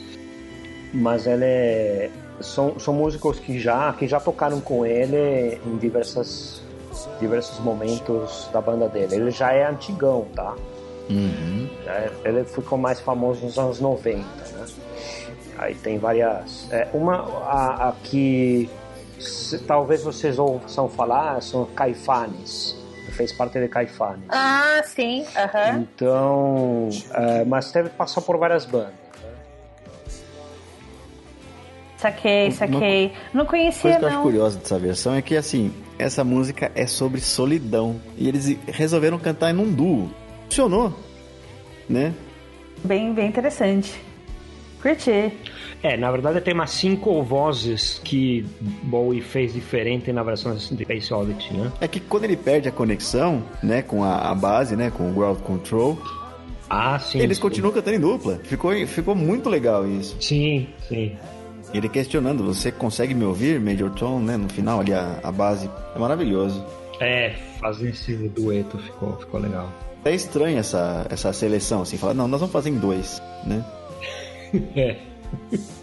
Mas ele é, são, são músicos que já que já tocaram com ele em diversas diversos momentos da banda dele. Ele já é antigão, tá? Já é- ele ficou mais famoso nos anos 90, né? Aí tem várias. é, uma a, a que se- talvez vocês ouçam falar, são Caifanes. Fez parte de Caifanes. Ah, sim. Aham. Então, é, mas teve passar por várias bandas. Saquei, saquei. Não Coisa conhecia, que eu acho não. curiosa dessa versão é que, assim, essa música é sobre solidão. E eles resolveram cantar em um duo. Funcionou, né? Bem, bem interessante. Curti. É, na verdade tem umas cinco vozes que Bowie fez diferente na versão de Space Oddity, né? É que quando ele perde a conexão, né, com a, a base, né, com o Ground Control, Ah, sim. eles sim. continuam cantando em dupla. Ficou, ficou muito legal isso. Sim, sim. Ele questionando, você consegue me ouvir, Major Tom, né, no final ali a, a base. É maravilhoso. É, fazer esse dueto ficou, ficou legal. É estranho essa, essa seleção, assim, falar, não, nós vamos fazer em dois, né? [LAUGHS] É.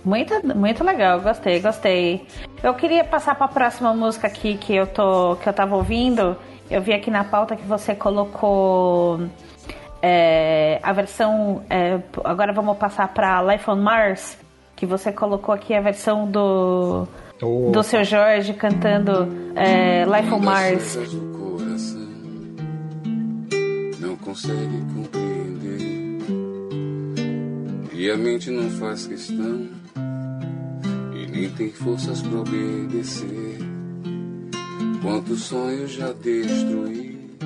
Muito, muito legal, gostei, gostei. Eu queria passar para a próxima música aqui que eu tô que eu tava ouvindo. Eu vi aqui na pauta que você colocou é, a versão. é, agora vamos passar para Life on Mars, que você colocou aqui a versão do Opa. do seu Jorge cantando é, Life on Mars. Coisas do coração não consegue compreender e a mente não faz questão e nem tem forças para obedecer. Quantos sonhos já destruí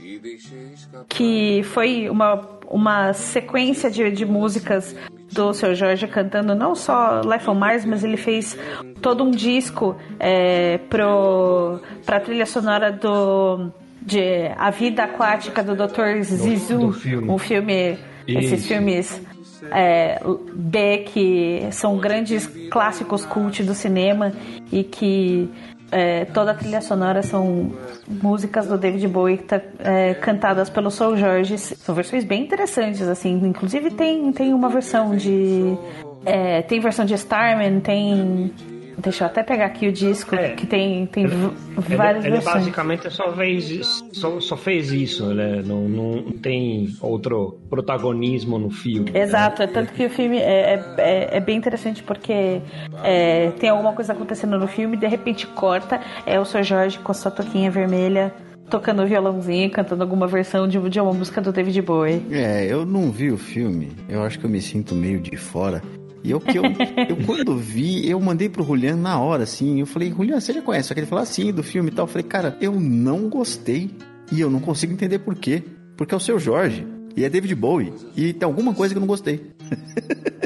e deixei escapar. que foi uma, uma sequência de, de músicas do seu Jorge cantando não só Life on Mars, mas ele fez todo um disco é, pro, pra trilha sonora do de A Vida Aquática do Dr. Zizu, do filme. um filme, esses Isso. filmes é, B que são grandes clássicos cult do cinema e que é, toda a trilha sonora são músicas do David Bowie tá, é, cantadas pelo Soul Jorge. São versões bem interessantes, assim. Inclusive tem, tem uma versão de. é, tem versão de Starman, tem. Deixa eu até pegar aqui o disco, É. que tem, tem Ele, várias ele versões. basicamente só fez, isso- só, só fez isso, ele não, não tem outro protagonismo no filme. né? Exato, é tanto que o filme é, é, é- é bem interessante porque é, tem alguma coisa acontecendo no filme, de repente corta, é o Sr. Jorge com a sua toquinha vermelha, tocando violãozinho, cantando alguma versão de, de uma música do David Bowie. É, eu não vi o filme. Eu acho que eu me sinto meio de fora. E eu que eu, eu quando vi, eu mandei pro Julian na hora, assim. Eu falei, Julian, você já conhece? Só que ele falou assim, do filme e tal. Eu falei, cara, eu não gostei. E eu não consigo entender por quê. Porque é o seu Jorge. E é David Bowie. E tem alguma coisa que eu não gostei. [LAUGHS]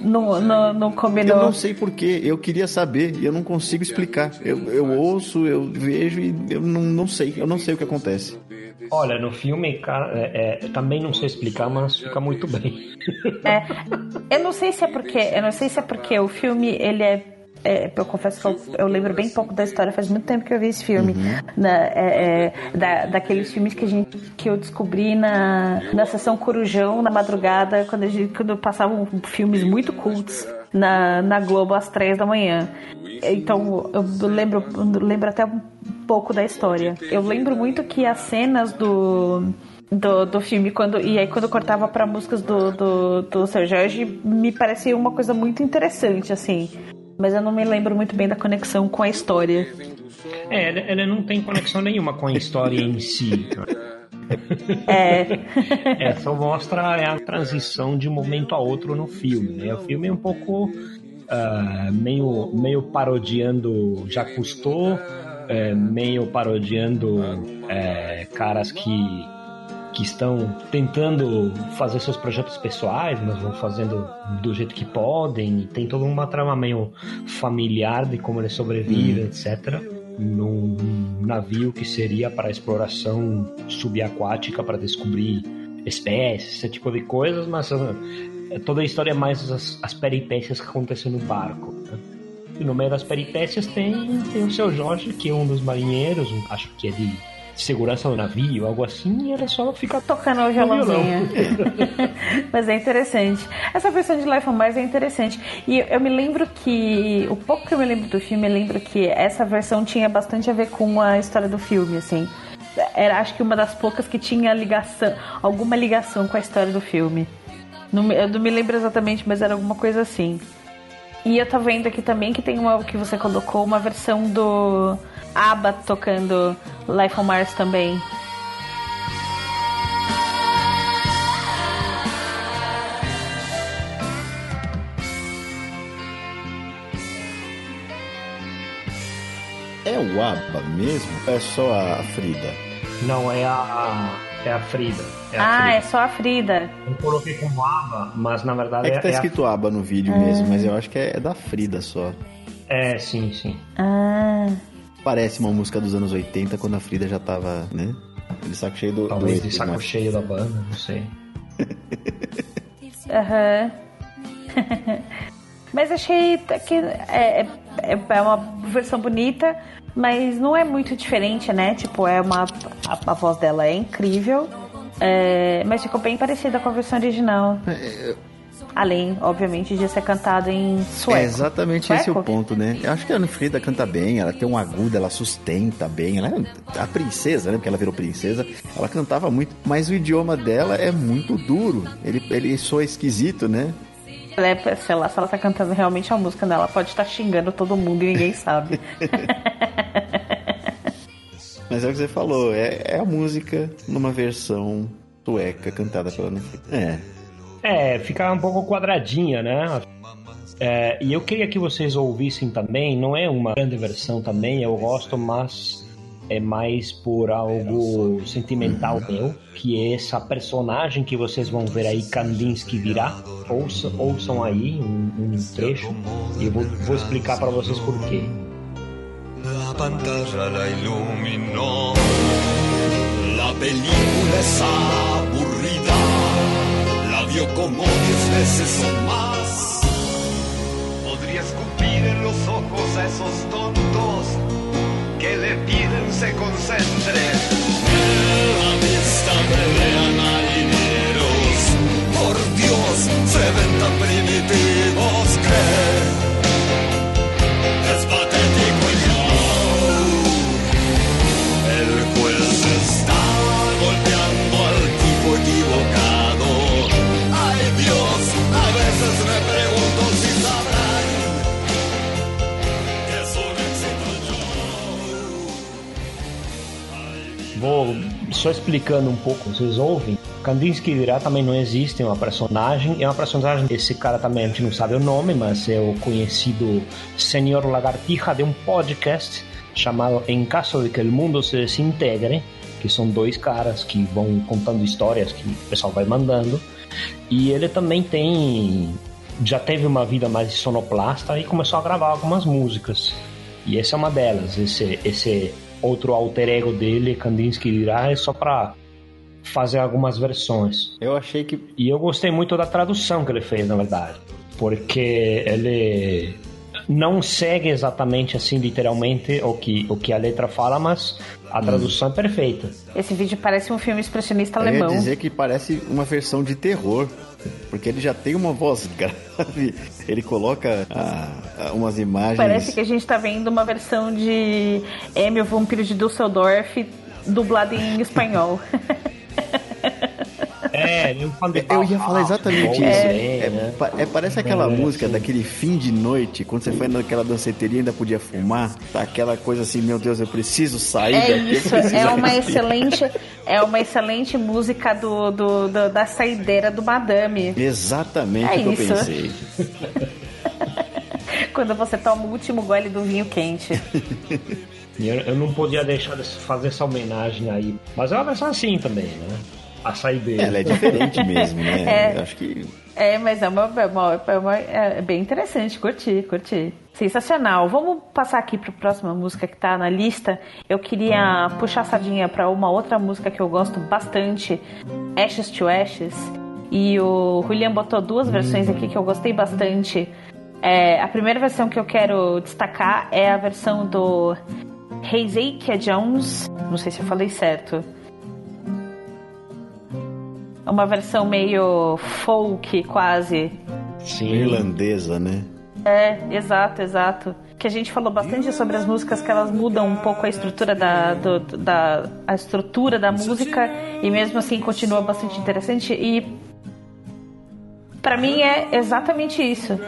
Não, não, não Eu combinou. não sei por quê. Eu queria saber e eu não consigo explicar. Eu, eu ouço, eu vejo e eu não, não sei. Eu não sei o que acontece. Olha, no filme, cara, é, é, também não sei explicar, mas fica muito bem. É, eu não sei se é porque, eu não sei se é porque o filme ele é, é, eu confesso que eu, eu lembro bem pouco da história, faz muito tempo que eu vi esse filme, na, é, é, da, daqueles filmes que a gente que eu descobri na, na sessão Corujão na madrugada quando a gente, quando passavam filmes muito cultos na, na Globo às três da manhã. Então eu lembro, eu lembro até um pouco da história. Eu lembro muito que as cenas do do, do filme quando e aí quando cortava para músicas do, do, do Seu Jorge me parecia uma coisa muito interessante assim mas eu não me lembro muito bem da conexão com a história É, ele, ele não tem conexão nenhuma com a história em si. [LAUGHS] é É, só mostra a transição de um momento a outro no filme. Né? O filme é um pouco ah, meio, meio parodiando Jacques Cousteau, é, meio parodiando é, caras que, que estão tentando fazer seus projetos pessoais, mas vão fazendo do jeito que podem. E tem toda uma trama meio familiar de como eles sobrevivem, etc. Num navio que seria para exploração subaquática, para descobrir espécies, esse tipo de coisas, mas ah, toda a história é mais as, as peripécias que acontecem no barco. né? E no meio das peripécias tem, tem o seu Jorge, que é um dos marinheiros, um- acho que é de segurança do navio, algo assim, e ele só fica tocando o violãozinho. [LAUGHS] Mas é interessante. Essa versão de Life on Mars é interessante. E eu me lembro que o pouco que eu me lembro do filme eu lembro que essa versão tinha bastante a ver com a história do filme assim. Era acho que uma das poucas que tinha ligação alguma ligação com a história do filme. Não eu não me lembro exatamente mas era alguma coisa assim E eu tô vendo aqui também que tem uma que você colocou, uma versão do ABBA tocando Life on Mars também. É o ABBA mesmo? É só a Frida? Não, é a. É a Frida. É a ah, Frida. é só a Frida. Eu coloquei como ABBA, mas na verdade É que tá é, escrito ABBA no vídeo mesmo, mas eu acho que é, é da Frida só. a... é, sim, sim. Ah, Parece uma música dos anos 80 quando a Frida já tava, né? De saco cheio do. Talvez do de saco mas- cheio da banda, não sei. aham. [LAUGHS] mas achei que é, é, é uma versão bonita, mas não é muito diferente, né? Tipo, é uma. A, a voz dela é incrível. é, mas ficou bem parecida com a versão original. Além, obviamente, de ser cantada em sueco. É exatamente esse Sueco? o ponto, né? Eu acho que a Ana Frida canta bem, ela tem um agudo, ela sustenta bem. Ela é a princesa, né? Porque ela virou princesa. Ela cantava muito, mas o idioma dela é muito duro. Ele, ele soa esquisito, né? Ela é, sei lá, se ela tá cantando realmente a música dela, ela pode estar xingando todo mundo e ninguém sabe. [LAUGHS] Mas é o que você falou, é, é a música numa versão sueca cantada pela Frida. É. É, fica um pouco quadradinha, né? É, e eu queria que vocês ouvissem também, não é uma grande versão também, eu gosto, mas é mais por algo sentimental meu, que é essa personagem que vocês vão ver aí, Kandinsky virá. Ouçam, ouçam aí um, um trecho e eu vou, vou explicar para vocês por quê. La pantalla la iluminó. La película es aburrida. La vio como diez veces o más. Podría escupir en los ojos a esos tontos que le piden se concentre. En la vista pelean marineros. Por Dios, se ven tan primitivos que Vou só explicando um pouco, vocês ouvem? Kandinsky virá também não existe, é uma personagem. É uma personagem, esse cara também a gente não sabe o nome, mas é o conhecido Senhor Lagartija de um podcast chamado Em Caso de que o Mundo se Desintegre, que são dois caras que vão contando histórias que o pessoal vai mandando. E ele também tem. Já teve uma vida mais sonoplasta e começou a gravar algumas músicas. E essa é uma delas. Esse, esse outro alter ego dele, Kandinsky virá, é só pra fazer algumas versões. Eu achei que. E eu gostei muito da tradução que ele fez, na verdade. Porque ele não segue exatamente assim, literalmente, o que, o que a letra fala, mas a tradução é perfeita. Esse vídeo parece um filme expressionista Eu ia alemão. dizer que parece uma versão de terror. Porque ele já tem uma voz [LAUGHS] grave, ele coloca ah, ah, umas imagens. Parece que a gente tá vendo uma versão de Emil Vampiro de Düsseldorf dublada em espanhol. [LAUGHS] É, é um fã de Eu ia falar exatamente Bom, isso. é, É, né? é, parece aquela É, música sim. daquele fim de noite, quando você foi naquela danceteria e ainda podia fumar. Tá aquela coisa assim, meu Deus, eu preciso sair É daqui. eu isso, é uma sair. excelente, é uma excelente música do, do- do- da saideira do Madame. Exatamente É o que isso. eu pensei. [LAUGHS] Quando você toma o último gole do vinho quente. [LAUGHS] Eu, eu não podia deixar de fazer essa homenagem aí. Mas é uma versão assim também, né? A saideira. Ela é diferente mesmo, né? [LAUGHS] É. Acho que É, mas é, uma, é, uma- é uma- é bem interessante, curti, curti. Sensacional. Vamos passar aqui para a próxima música que tá na lista. Eu queria puxar a sardinha para uma outra música que eu gosto bastante, Ashes to Ashes. E o Julian botou duas versões aqui que eu gostei bastante. É, a primeira versão que eu quero destacar é a versão do Hezekiah Jones. Não sei se eu falei certo. Uma versão meio folk, quase. Sim. irlandesa, né? É, exato, exato. Que a gente falou bastante sobre as músicas que elas mudam um pouco a estrutura da, do- da a estrutura da música e mesmo assim continua bastante interessante e pra mim é exatamente isso.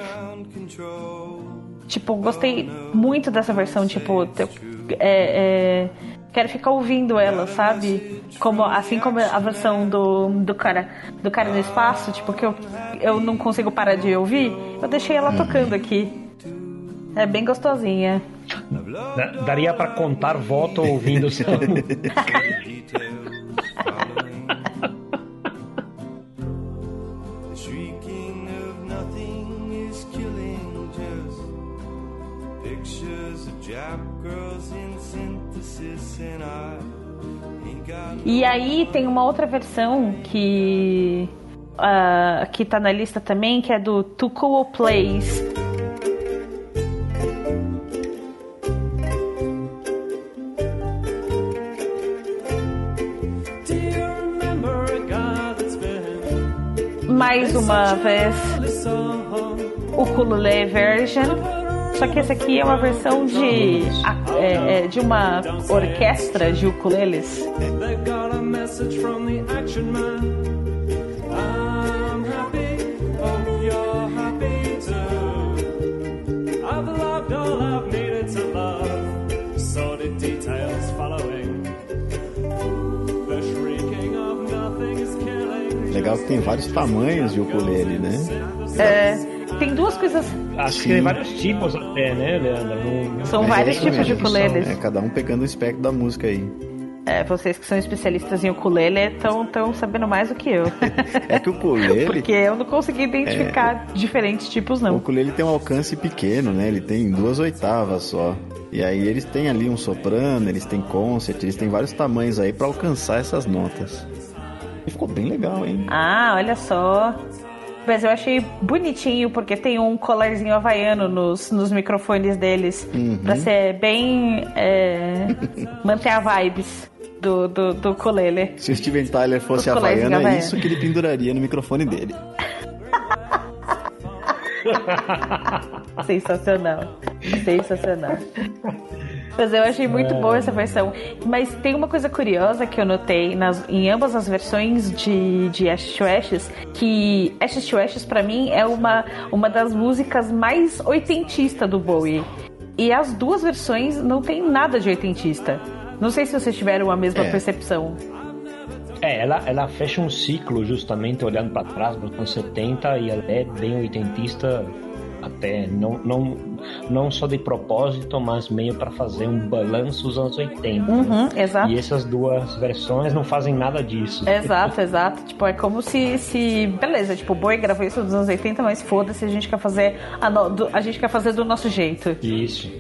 tipo, gostei muito dessa versão, tipo, é, é, quero ficar ouvindo ela, sabe? Como, assim como a versão do, do cara do cara no espaço, tipo, que eu, eu não consigo parar de ouvir, eu deixei ela tocando aqui. É bem gostosinha. Da- Daria pra contar voto ouvindo essa [LAUGHS] música. E aí tem uma outra versão que ah, que tá na lista também, que é do Tukuo Plays. Mais uma vez o ukulele version. Só que esse aqui é uma versão de a- é, é, de uma orquestra de ukuleles. Legal que tem vários tamanhos de ukulele, né? É, tem duas coisas. Acho que tem vários tipos até, né, Leandro? Não- São Mas vários é tipos de ukuleles. É, cada um pegando o espectro da música aí. É, vocês que são especialistas em ukulele estão tão sabendo mais do que eu. [LAUGHS] É que o ukulele, Porque eu não consegui identificar diferentes tipos, o não. ukulele tem um alcance pequeno, né? Ele tem duas oitavas só. E aí eles têm ali um soprano, eles têm concert, eles têm vários tamanhos aí pra alcançar essas notas. E ficou bem legal, hein? Ah, olha só. Mas eu achei bonitinho porque tem um colarzinho havaiano nos, nos microfones deles. Uhum. Pra ser bem. é, [LAUGHS] manter a vibes do, do, do ukulele. Se o Steven Tyler fosse Os colegas havaiano, é havaiano. isso que ele penduraria no microfone dele. [LAUGHS] Sensacional. Sensacional. [LAUGHS] Mas eu achei muito boa essa versão. Mas tem uma coisa curiosa que eu notei nas, em ambas as versões de, de Ashes to Ashes, que Ashes to Ashes pra mim é uma, uma das músicas mais oitentista do Bowie. E as duas versões não tem nada de oitentista. Não sei se vocês tiveram a mesma É. percepção. É, ela, ela fecha um ciclo justamente olhando pra trás, nos anos 70, e ela é bem oitentista até, não, não, não só de propósito, mas meio pra fazer um balanço dos anos 80. Uhum, né? exato. E essas duas versões não fazem nada disso. Exato, [LAUGHS] exato. Tipo, é como se, se. Beleza, tipo, o Boi gravou isso nos anos 80, mas foda-se, a gente quer fazer. A, no- do- a gente quer fazer do nosso jeito. Isso.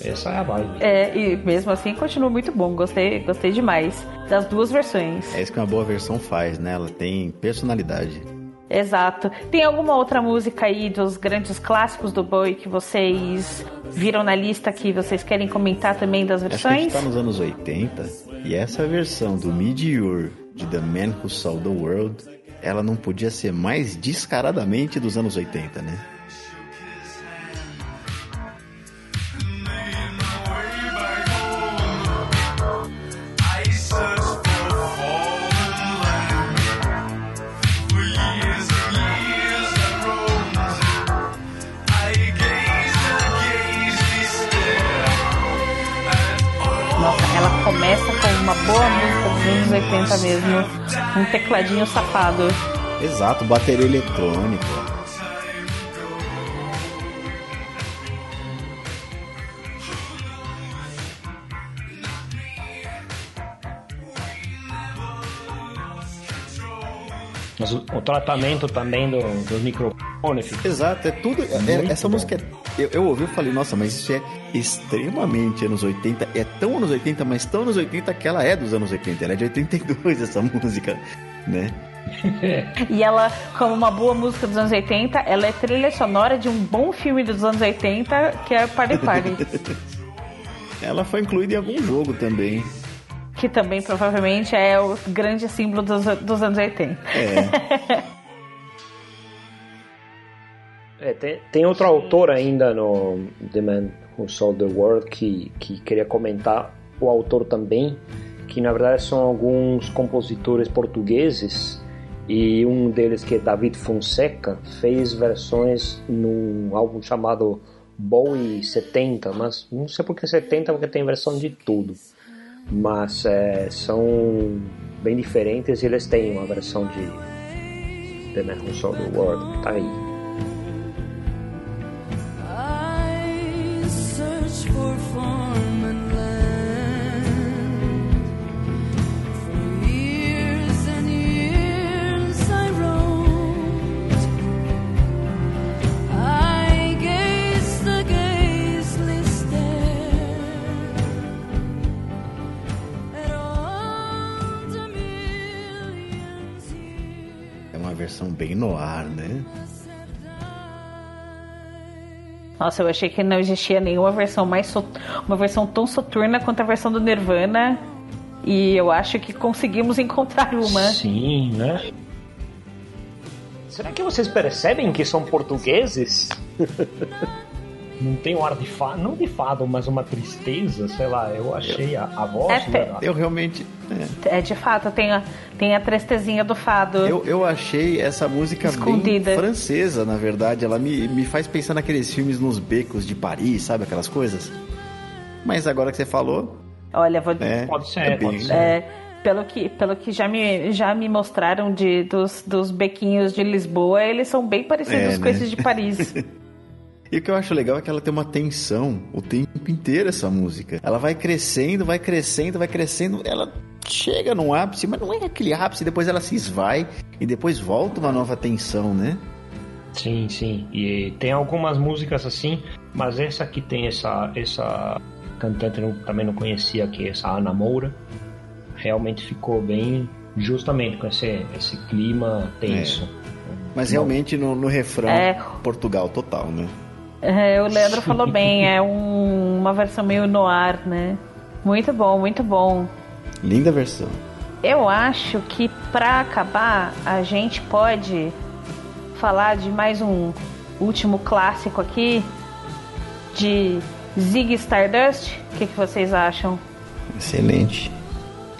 Essa é a vibe. É, e mesmo assim continua muito bom. Gostei, gostei demais das duas versões. É isso que uma boa versão faz, né? Ela tem personalidade. Exato. Tem alguma outra música aí dos grandes clássicos do Boi que vocês viram na lista que vocês querem comentar também das Acho que a gente versões? tá nos anos 80 e essa versão do Meteor de The Man Who Sold the World, ela não podia ser mais descaradamente dos anos 80, né? Uma boa música dos anos 80 mesmo. Um tecladinho safado. Exato, bateria eletrônica. Mas o, o tratamento também do, dos microfones. Exato, é tudo. é- Muito essa bom. música é. Eu, eu ouvi e falei, nossa, mas isso é extremamente anos 80. É tão anos 80, mas tão anos 80 que ela é dos anos 80. Ela é de 82, [LAUGHS] essa música, né? [LAUGHS] E ela, como uma boa música dos anos 80, ela é trilha sonora de um bom filme dos anos 80, que é Party Party. [LAUGHS] Ela foi incluída em algum jogo também. Que também provavelmente é o grande símbolo dos, dos anos 80. É. [LAUGHS] É, tem, tem outro autor ainda no The Man Who Sold the World que, que queria comentar, o autor também, que na verdade são alguns compositores portugueses e um deles que é David Fonseca fez versões num álbum chamado Bowie 70, mas não sei porque 70, porque tem versão de tudo. Mas é, são bem diferentes e eles têm uma versão de The Man Who World, que tá aí. Nossa, eu achei que não existia nenhuma versão mais so- uma versão tão soturna quanto a versão do Nirvana. E eu acho que conseguimos [LAUGHS] encontrar uma. Sim, né? Será que vocês percebem que são portugueses? [LAUGHS] não tem um ar de fado, não de fado, mas uma tristeza, sei lá, eu achei a, a voz. É, né? Eu realmente. É de fato, tem a, tem a tristezinha do fado. Eu, eu achei essa música Escondida. bem francesa, na verdade. Ela me, me faz pensar naqueles filmes nos becos de Paris, sabe? Aquelas coisas. Mas agora que você falou. Olha, vou É, Pode ser, é bem- pode ser. É, pelo que, pelo que já, me, já me mostraram de, dos, dos bequinhos de Lisboa, eles são bem parecidos É, com né? esses de Paris. [LAUGHS] E o que eu acho legal é que ela tem uma tensão o tempo inteiro, essa música. Ela vai crescendo, vai crescendo, vai crescendo. Ela chega num ápice, mas não é aquele ápice, depois ela se esvai e depois volta uma nova tensão, né? Sim, sim. E tem algumas músicas assim, mas essa aqui tem essa essa cantante eu também não conhecia que é essa Ana Moura. Realmente ficou bem justamente com esse esse clima tenso. Mas realmente no, no refrão, É. Portugal total, né? É, o Leandro falou [LAUGHS] bem, é um- uma versão meio noir, né? Muito bom, muito bom. Linda versão. Eu acho que pra acabar, a gente pode falar de mais um último clássico aqui de Zig Stardust. O que, que vocês acham? Excelente.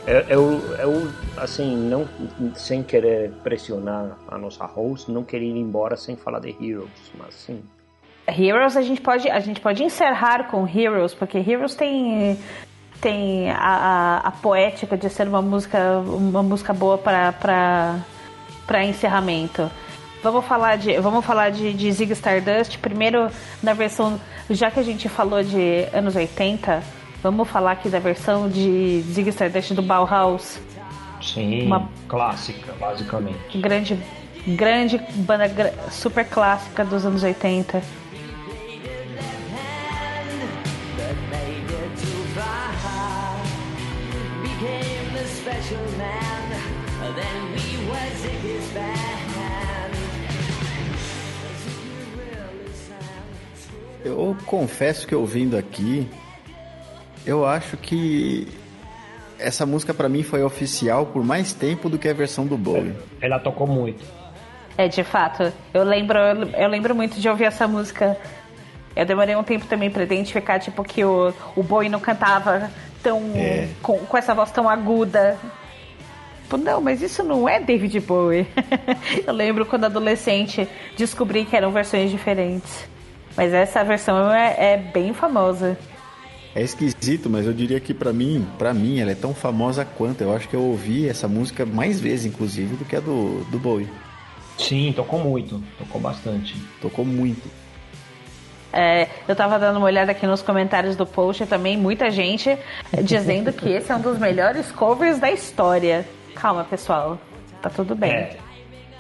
Eu, eu, eu, assim, não sem querer pressionar a nossa host, não queria ir embora sem falar de Heroes, mas sim. Heroes a gente pode a gente pode encerrar com Heroes porque Heroes tem tem a, a, a poética de ser uma música uma música boa para para encerramento. Vamos falar de vamos falar de, de Zig Stardust primeiro na versão já que a gente falou de anos 80 vamos falar aqui da versão de Zig Stardust do Bauhaus Sim, Uma- clássica, basicamente. grande grande banda super clássica dos anos 80 Eu confesso que ouvindo aqui, eu acho que essa música pra mim foi oficial por mais tempo do que a versão do Bowie. Ela tocou muito. É, de fato. Eu lembro, eu lembro muito de ouvir essa música. Eu demorei um tempo também pra identificar, tipo, que o, o Bowie não cantava tão. É. Com, com essa voz tão aguda. Tipo, não, mas isso não é David Bowie. [LAUGHS] eu lembro quando adolescente descobri que eram versões diferentes. Mas essa versão é, é bem famosa. É esquisito, mas eu diria que pra mim, para mim, ela é tão famosa quanto. Eu acho que eu ouvi essa música mais vezes, inclusive, do que a do, do Bowie. Sim, tocou muito, tocou bastante. Tocou muito. É, eu tava dando uma olhada aqui nos comentários do post também, muita gente dizendo que esse é um dos melhores covers da história. Calma, pessoal. Tá tudo bem. É,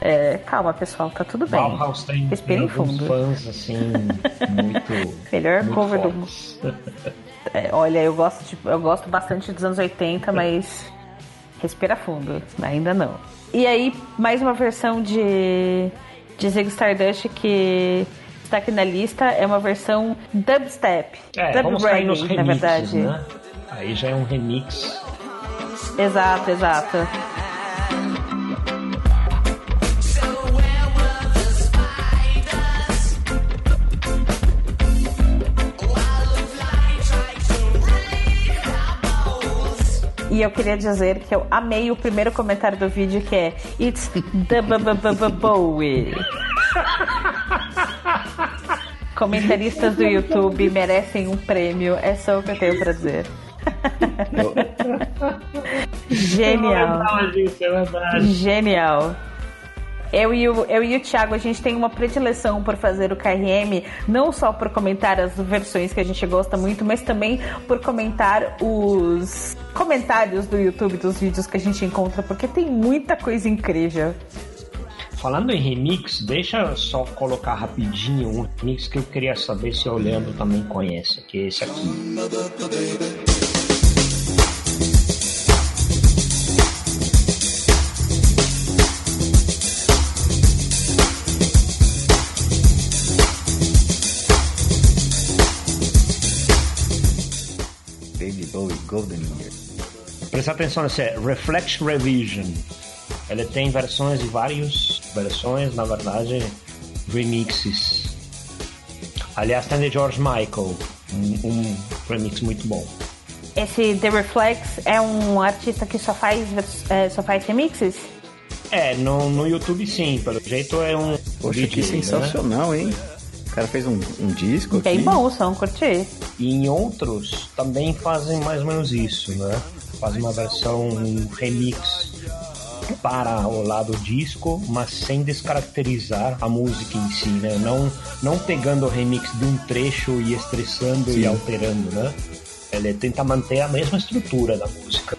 É, calma, pessoal, tá tudo bem. Bauhaus tem, Respirem fundo. fãs, assim, muito... [LAUGHS] Melhor muito cover do fortes. [LAUGHS] É, olha, eu gosto, de- eu gosto bastante dos anos 80, mas respira fundo, ainda não. E aí, mais uma versão de, de Zig Stardust que está aqui na lista é uma versão dubstep. É, dub vamos cair nos reggae, na remixes, verdade. né? Aí já é um remix. Exato, exato. E eu queria dizer que eu amei o primeiro comentário do vídeo que é It's the B- B- B- Bowie. Comentaristas do YouTube merecem um prêmio, é só o que eu tenho pra dizer. [LAUGHS] Genial. disso, é verdade. Genial. Eu e, o, eu e o Thiago, a gente tem uma predileção por fazer o KRM, não só por comentar as versões que a gente gosta muito, mas também por comentar os comentários do YouTube dos vídeos que a gente encontra, porque tem muita coisa incrível. Falando em remix, deixa só colocar rapidinho um remix que eu queria saber se o Leandro também conhece, que é esse aqui. Golden Year. Presta atenção nesse é Reflex Revision. Ele tem versões de várias versões, na verdade, remixes. Aliás, tem de George Michael, um, um remix muito bom. Esse The Reflex é um artista que só faz, é, só faz remixes? É, no, no YouTube sim, pelo jeito é um. Poxa, DJ, que né? sensacional, hein? O cara fez um, um disco Bem aqui. bom o som, curti. E em outros também fazem mais ou menos isso, né? Fazem uma versão um remix para o lado disco, mas sem descaracterizar a música em si, né? Não, não pegando o remix de um trecho e estressando e alterando, né? Ele tenta manter a mesma estrutura da música.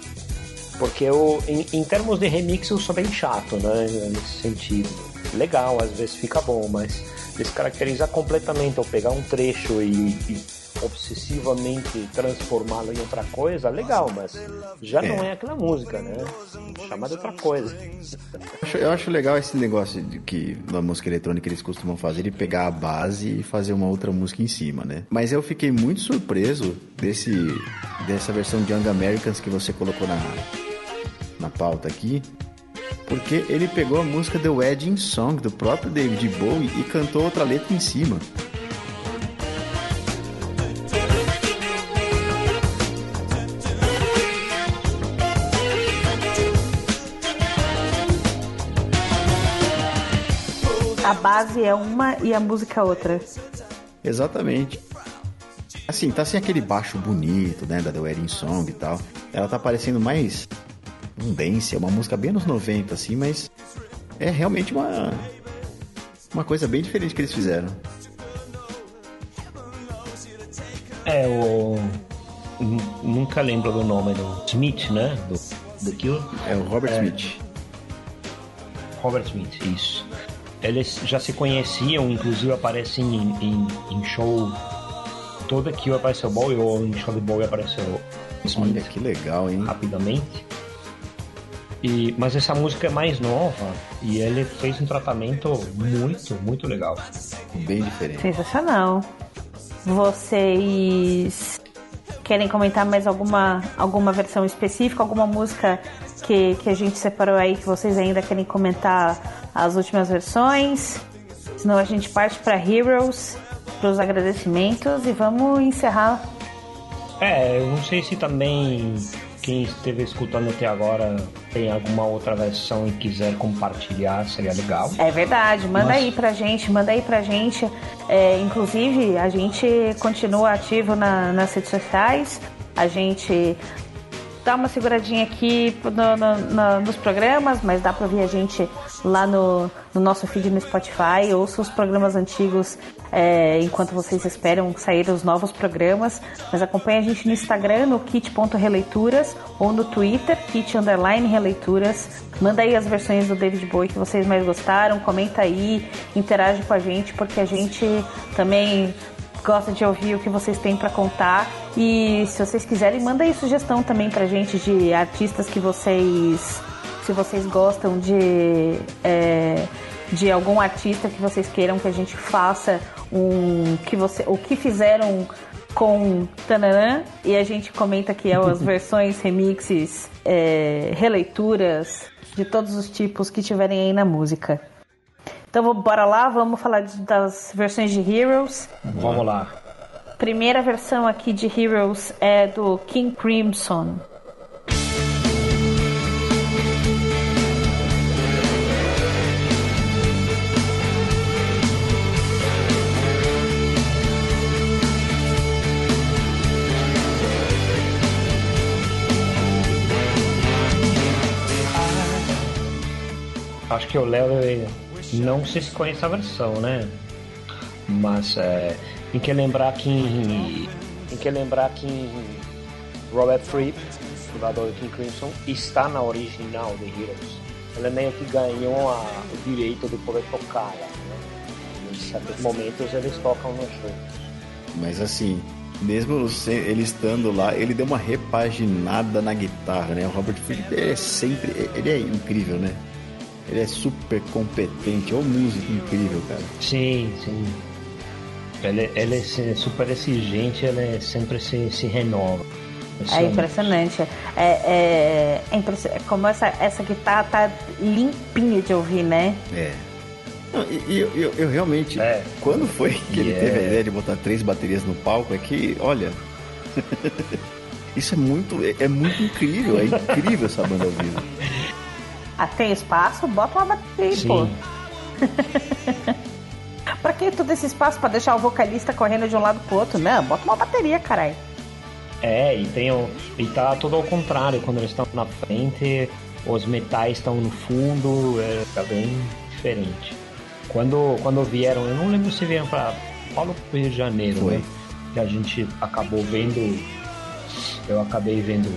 Porque eu, em, em termos de remix, eu sou bem chato, né? Nesse sentido. Legal, às vezes fica bom, mas descaracterizar completamente ou pegar um trecho e, e obsessivamente transformá-lo em outra coisa, legal, mas já não é aquela música, né? Chama de outra coisa. Eu acho- Eu acho legal esse negócio de que na música eletrônica eles costumam fazer de pegar a base e fazer uma outra música em cima, né? Mas eu fiquei muito surpreso desse dessa versão de Young Americans que você colocou na na pauta aqui, porque ele pegou a música The Wedding Song do próprio David Bowie e cantou outra letra em cima. A base é uma e a música outra. Exatamente. Assim, tá sem aquele baixo bonito, né, da The Wedding Song e tal. Ela tá parecendo mais um dance, é uma música bem anos 90, assim, mas é realmente uma uma coisa bem diferente que eles fizeram. É o. nu- Nunca lembro do nome do Smith, né? Do, do Cure. É o Robert É. Smith. Robert Smith, isso. Eles já se conheciam, inclusive aparecem em, em, em show. Toda que apareceu Bowie ou em show de Bowie apareceu Smith. Olha que legal, hein? Rapidamente. E, mas essa música é mais nova e ele fez um tratamento muito, muito legal. Bem diferente. Sensacional. Vocês querem comentar mais alguma, alguma versão específica, alguma música que, que a gente separou aí que vocês ainda querem comentar as últimas versões? Senão a gente parte para Heroes, para os agradecimentos e vamos encerrar. É, eu não sei se também quem esteve escutando até agora tem alguma outra versão e quiser compartilhar, seria legal. É verdade, manda Mas- aí pra gente, manda aí pra gente. É, inclusive, a gente continua ativo na- nas redes sociais, a gente dá uma seguradinha aqui no- no- no- nos programas, mas dá pra ouvir a gente lá no, no nosso feed no Spotify, ouça os programas antigos é, enquanto vocês esperam sair os novos programas. Mas acompanhe a gente no Instagram, no kit.releituras, ou no Twitter, kit underline releituras. Manda aí as versões do David Bowie que vocês mais gostaram, comenta aí, interage com a gente, porque a gente também gosta de ouvir o que vocês têm pra contar. E se vocês quiserem, manda aí sugestão também pra gente de artistas que vocês. Se vocês gostam de. é, de algum artista que vocês queiram que a gente faça um. que você, o que fizeram com Tananã e a gente comenta aqui [LAUGHS] as versões, remixes, é, releituras de todos os tipos que tiverem aí na música. Então bora lá, vamos falar de, das versões de Heroes. Vamos lá. Primeira versão aqui de Heroes é do King Crimson. Acho que o Léo não sei se conhece a versão, né? Mas é, tem que lembrar que em, tem que lembrar que Robert Fripp, fundador do King Crimson, está na original de Heroes. Ele meio que ganhou a- o direito de poder tocar né? Em certos momentos eles tocam no show. Mas assim, mesmo ele estando lá, ele deu uma repaginada na guitarra, né? O Robert Fripp é sempre. Ele é incrível, né? Ele é super competente, é um músico incrível, cara. Sim, sim. Ele, ele é super exigente, ele sempre se, se renova. É impressionante. É, é, é impressionante. Como essa, essa guitarra tá limpinha de ouvir, né? É. E, eu, eu- eu realmente. Quando foi que ele teve a é- ideia de botar três baterias no palco? É que, olha. [LAUGHS] Isso é muito. É, é muito incrível. É incrível essa banda ao vivo. [LAUGHS] Ah, tem espaço? Bota uma bateria, Sim. pô. [LAUGHS] pra que todo esse espaço pra deixar o vocalista correndo de um lado pro outro? Não, bota uma bateria, caralho. É, e tem o, e tá tudo ao contrário, quando eles estão na frente, os metais estão no fundo, é, tá bem diferente. Quando, quando vieram, eu não lembro se vieram pra Paulo Rio de Janeiro, Foi. né? Que a gente acabou vendo, eu acabei vendo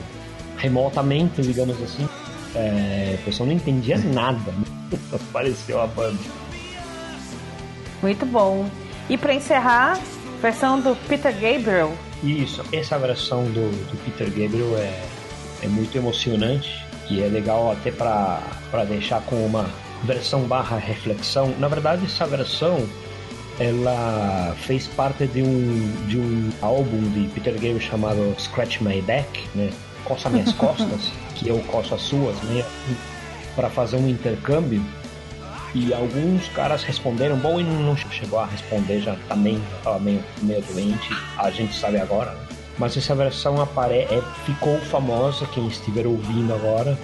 remotamente, digamos assim. É, o pessoal não entendia nada, [LAUGHS] apareceu a banda. Muito bom. E pra encerrar, versão do Peter Gabriel. Isso, essa versão do, do Peter Gabriel é, é muito emocionante e é legal até para deixar com uma versão barra reflexão. Na verdade, essa versão ela fez parte de um, de um álbum de Peter Gabriel chamado Scratch My Back, né? Coça Minhas [LAUGHS] Costas, que eu coço as suas, né? Para fazer um intercâmbio. E alguns caras responderam, bom, e não chegou a responder, já também estava meio, meio doente, a gente sabe agora. Mas essa versão apare é, ficou famosa, quem estiver ouvindo agora,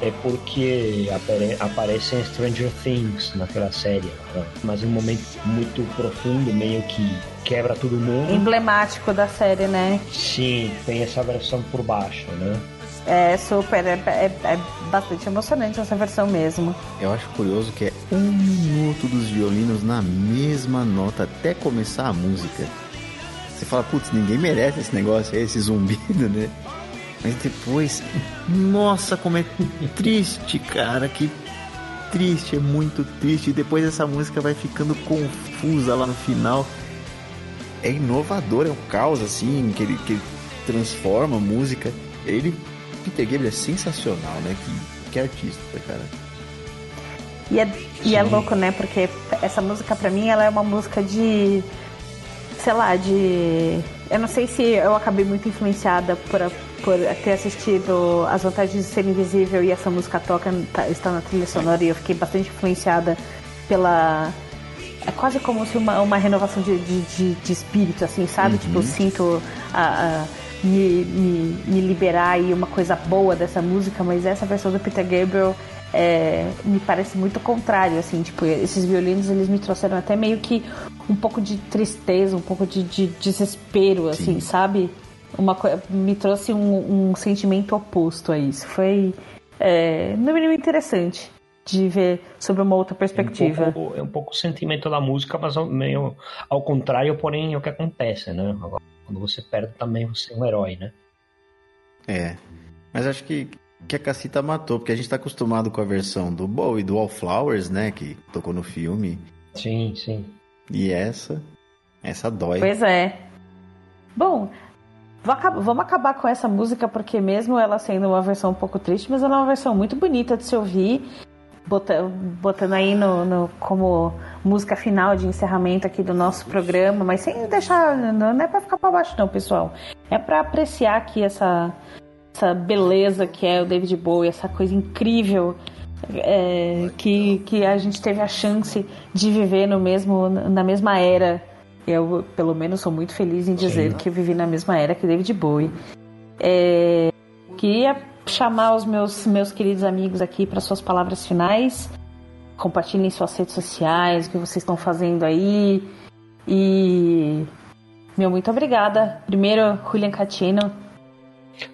é porque apare aparece em Stranger Things naquela série. né? Mas um momento muito profundo, meio que quebra todo mundo. Emblemático da série, né? Sim, tem essa versão por baixo, né? É super, é, é- é bastante emocionante essa versão mesmo. Eu acho curioso que é um minuto dos violinos na mesma nota até começar a música. Você fala, putz, ninguém merece esse negócio esse zumbido, [LAUGHS] né? Mas depois, nossa, como é triste, cara, que triste, é muito triste. E depois essa música vai ficando confusa lá no final. É inovador, é um caos assim, que ele, que ele transforma a música. Ele, Peter Gabriel é sensacional, né? Que, que artista, cara. E é, e é louco, né? Porque essa música pra mim ela é uma música de. Sei lá, de. Eu não sei se eu acabei muito influenciada por, por ter assistido As Vantagens de Ser Invisível e essa música toca, tá- está na trilha sonora e eu fiquei bastante influenciada pela. É quase como se uma, uma renovação de, de, de, de espírito, assim, sabe? Tipo, eu sinto a, a me, me, me liberar aí uma coisa boa dessa música, mas essa versão do Peter Gabriel é, me parece muito contrário, assim, tipo, esses violinos eles me trouxeram até meio que um pouco de tristeza, um pouco de, de desespero, assim, sabe? Uma me trouxe um, um sentimento oposto a isso. Foi, é, no mínimo, interessante de ver sobre uma outra perspectiva. É um pouco, é um pouco o sentimento da música, mas ao- meio ao contrário, porém, é o que acontece, né? Agora, Quando você perde também, você é um herói, né? É. Mas acho que, que a Cacita matou, porque a gente tá acostumado com a versão do Bowie, do Wallflowers, né? Que tocou no filme. Sim, sim. E essa. Essa dói. Pois é. Bom, vamos acabar com essa música porque mesmo ela sendo uma versão um pouco triste, mas ela é uma versão muito bonita de se ouvir, bota- botando aí no, no- como música final de encerramento aqui do nosso programa, mas sem deixar, não é pra ficar pra baixo não, pessoal. É pra apreciar aqui essa essa beleza que é o David Bowie, essa coisa incrível é, que, que a gente teve a chance de viver no mesmo, na mesma era. Eu, pelo menos, sou muito feliz em dizer que eu vivi na mesma era que David Bowie. É, queria chamar os meus, meus queridos amigos aqui para suas palavras finais. Compartilhem suas redes sociais, o que vocês estão fazendo aí. E. Meu, muito obrigada. Primeiro, Julian Catino.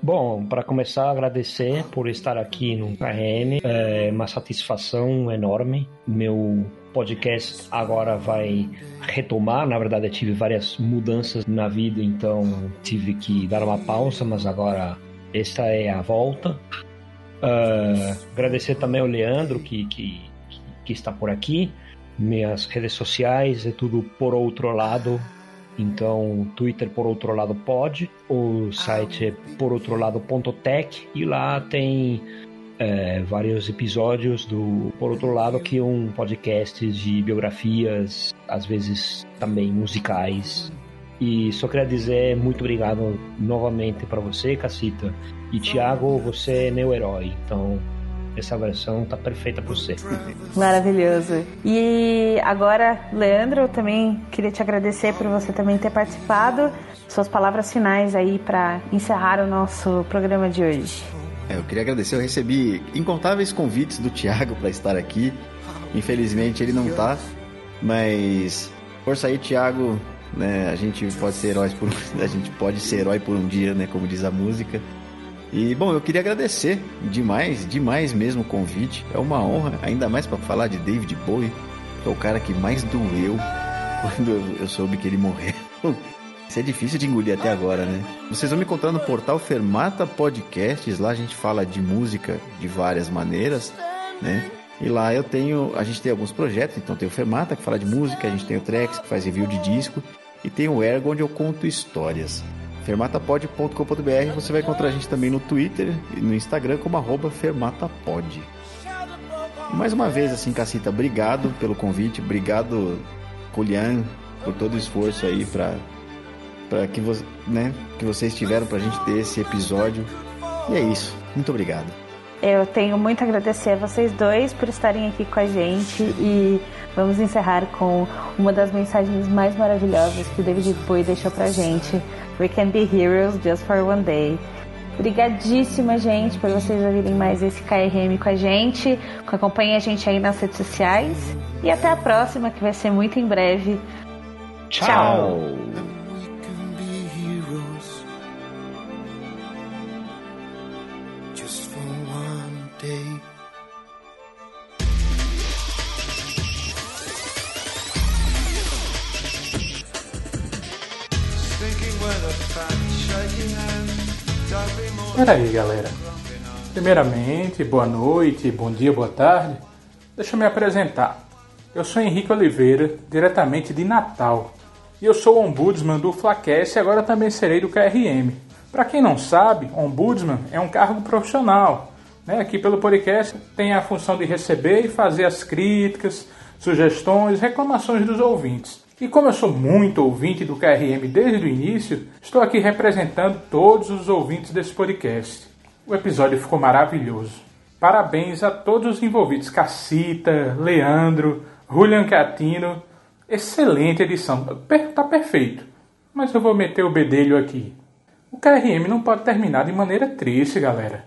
Bom, para começar, agradecer por estar aqui no KRM. É uma satisfação enorme. Meu podcast agora vai retomar. Na verdade, eu tive várias mudanças na vida, então tive que dar uma pausa, mas agora esta é a volta. Uh, agradecer também ao Leandro que, que, que está por aqui. Minhas redes sociais é tudo por outro lado. Então, Twitter por outro lado pode, o site é por outro lado.tech e lá tem é, vários episódios do Por Outro Lado, que é um podcast de biografias, às vezes também musicais. E só queria dizer muito obrigado novamente para você, Cacita. E Thiago, você é meu herói. Então, essa versão tá perfeita para você. Maravilhoso. E agora, Leandro, eu também queria te agradecer por você também ter participado. Suas palavras finais aí para encerrar o nosso programa de hoje. É, eu queria agradecer, eu recebi incontáveis convites do Thiago para estar aqui. Infelizmente ele não tá, mas força aí, Thiago, né? A gente pode ser heróis por [LAUGHS] a gente pode ser herói por um dia, né, como diz a música. E bom, eu queria agradecer demais, demais mesmo o convite. É uma honra, ainda mais para falar de David Bowie, que é o cara que mais doeu [LAUGHS] quando eu soube que ele morreu. [LAUGHS] Isso é difícil de engolir até agora, né? Vocês vão me encontrar no portal Fermata Podcasts. Lá a gente fala de música de várias maneiras, né? E lá eu tenho, a gente tem alguns projetos. Então tem o Fermata que fala de música, a gente tem o Trex que faz review de disco e tem o Ergo onde eu conto histórias fermatapod.com.br. Você vai encontrar a gente também no Twitter e no Instagram como arroba fermatapod. Mais uma vez, assim, Cacita, obrigado pelo convite, obrigado, Julian, por todo o esforço aí para para que, vo né, que vocês tiveram pra gente ter esse episódio. E é isso. Muito obrigado. Eu tenho muito a agradecer a vocês dois por estarem aqui com a gente e vamos encerrar com uma das mensagens mais maravilhosas que o David Bowie deixou pra gente. We can be heroes just for one day. Obrigadíssima, gente, por vocês ouvirem mais esse KRM com a gente. Acompanhe a gente aí nas redes sociais. E até a próxima, que vai ser muito em breve. Tchau. Just Peraí, galera. Primeiramente, boa noite, bom dia, boa tarde. Deixa eu me apresentar. Eu sou Henrique Oliveira, diretamente de Natal. E eu sou ombudsman do Flaquece e agora também serei do KRM. Para quem não sabe, ombudsman é um cargo profissional. Né? Aqui pelo podcast tem a função de receber e fazer as críticas, sugestões, reclamações dos ouvintes. E como eu sou muito ouvinte do KRM desde o início, estou aqui representando todos os ouvintes desse podcast. O episódio ficou maravilhoso. Parabéns a todos os envolvidos: Cacita, Leandro, Julian Catino. Excelente edição. Tá perfeito. Mas eu vou meter o bedelho aqui. O KRM não pode terminar de maneira triste, galera.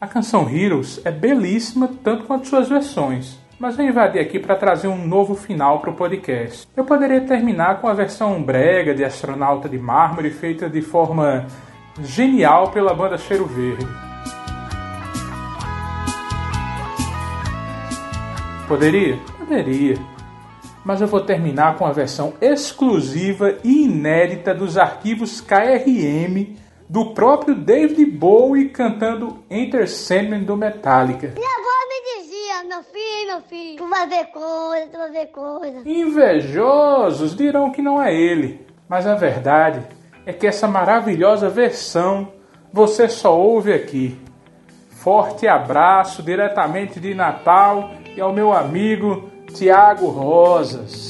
A canção Heroes é belíssima tanto quanto suas versões, mas eu invadi aqui para trazer um novo final para o podcast. Eu poderia terminar com a versão brega de Astronauta de Mármore feita de forma genial pela banda Cheiro Verde. Poderia? Poderia. Mas eu vou terminar com a versão exclusiva e inédita dos arquivos KRM do próprio David Bowie cantando Enter Sandman do Metallica. Meu filho, meu filho, tu vai ver coisa, tu vai ver coisa. Invejosos dirão que não é ele, mas a verdade é que essa maravilhosa versão você só ouve aqui. Forte abraço diretamente de Natal e ao meu amigo Tiago Rosas.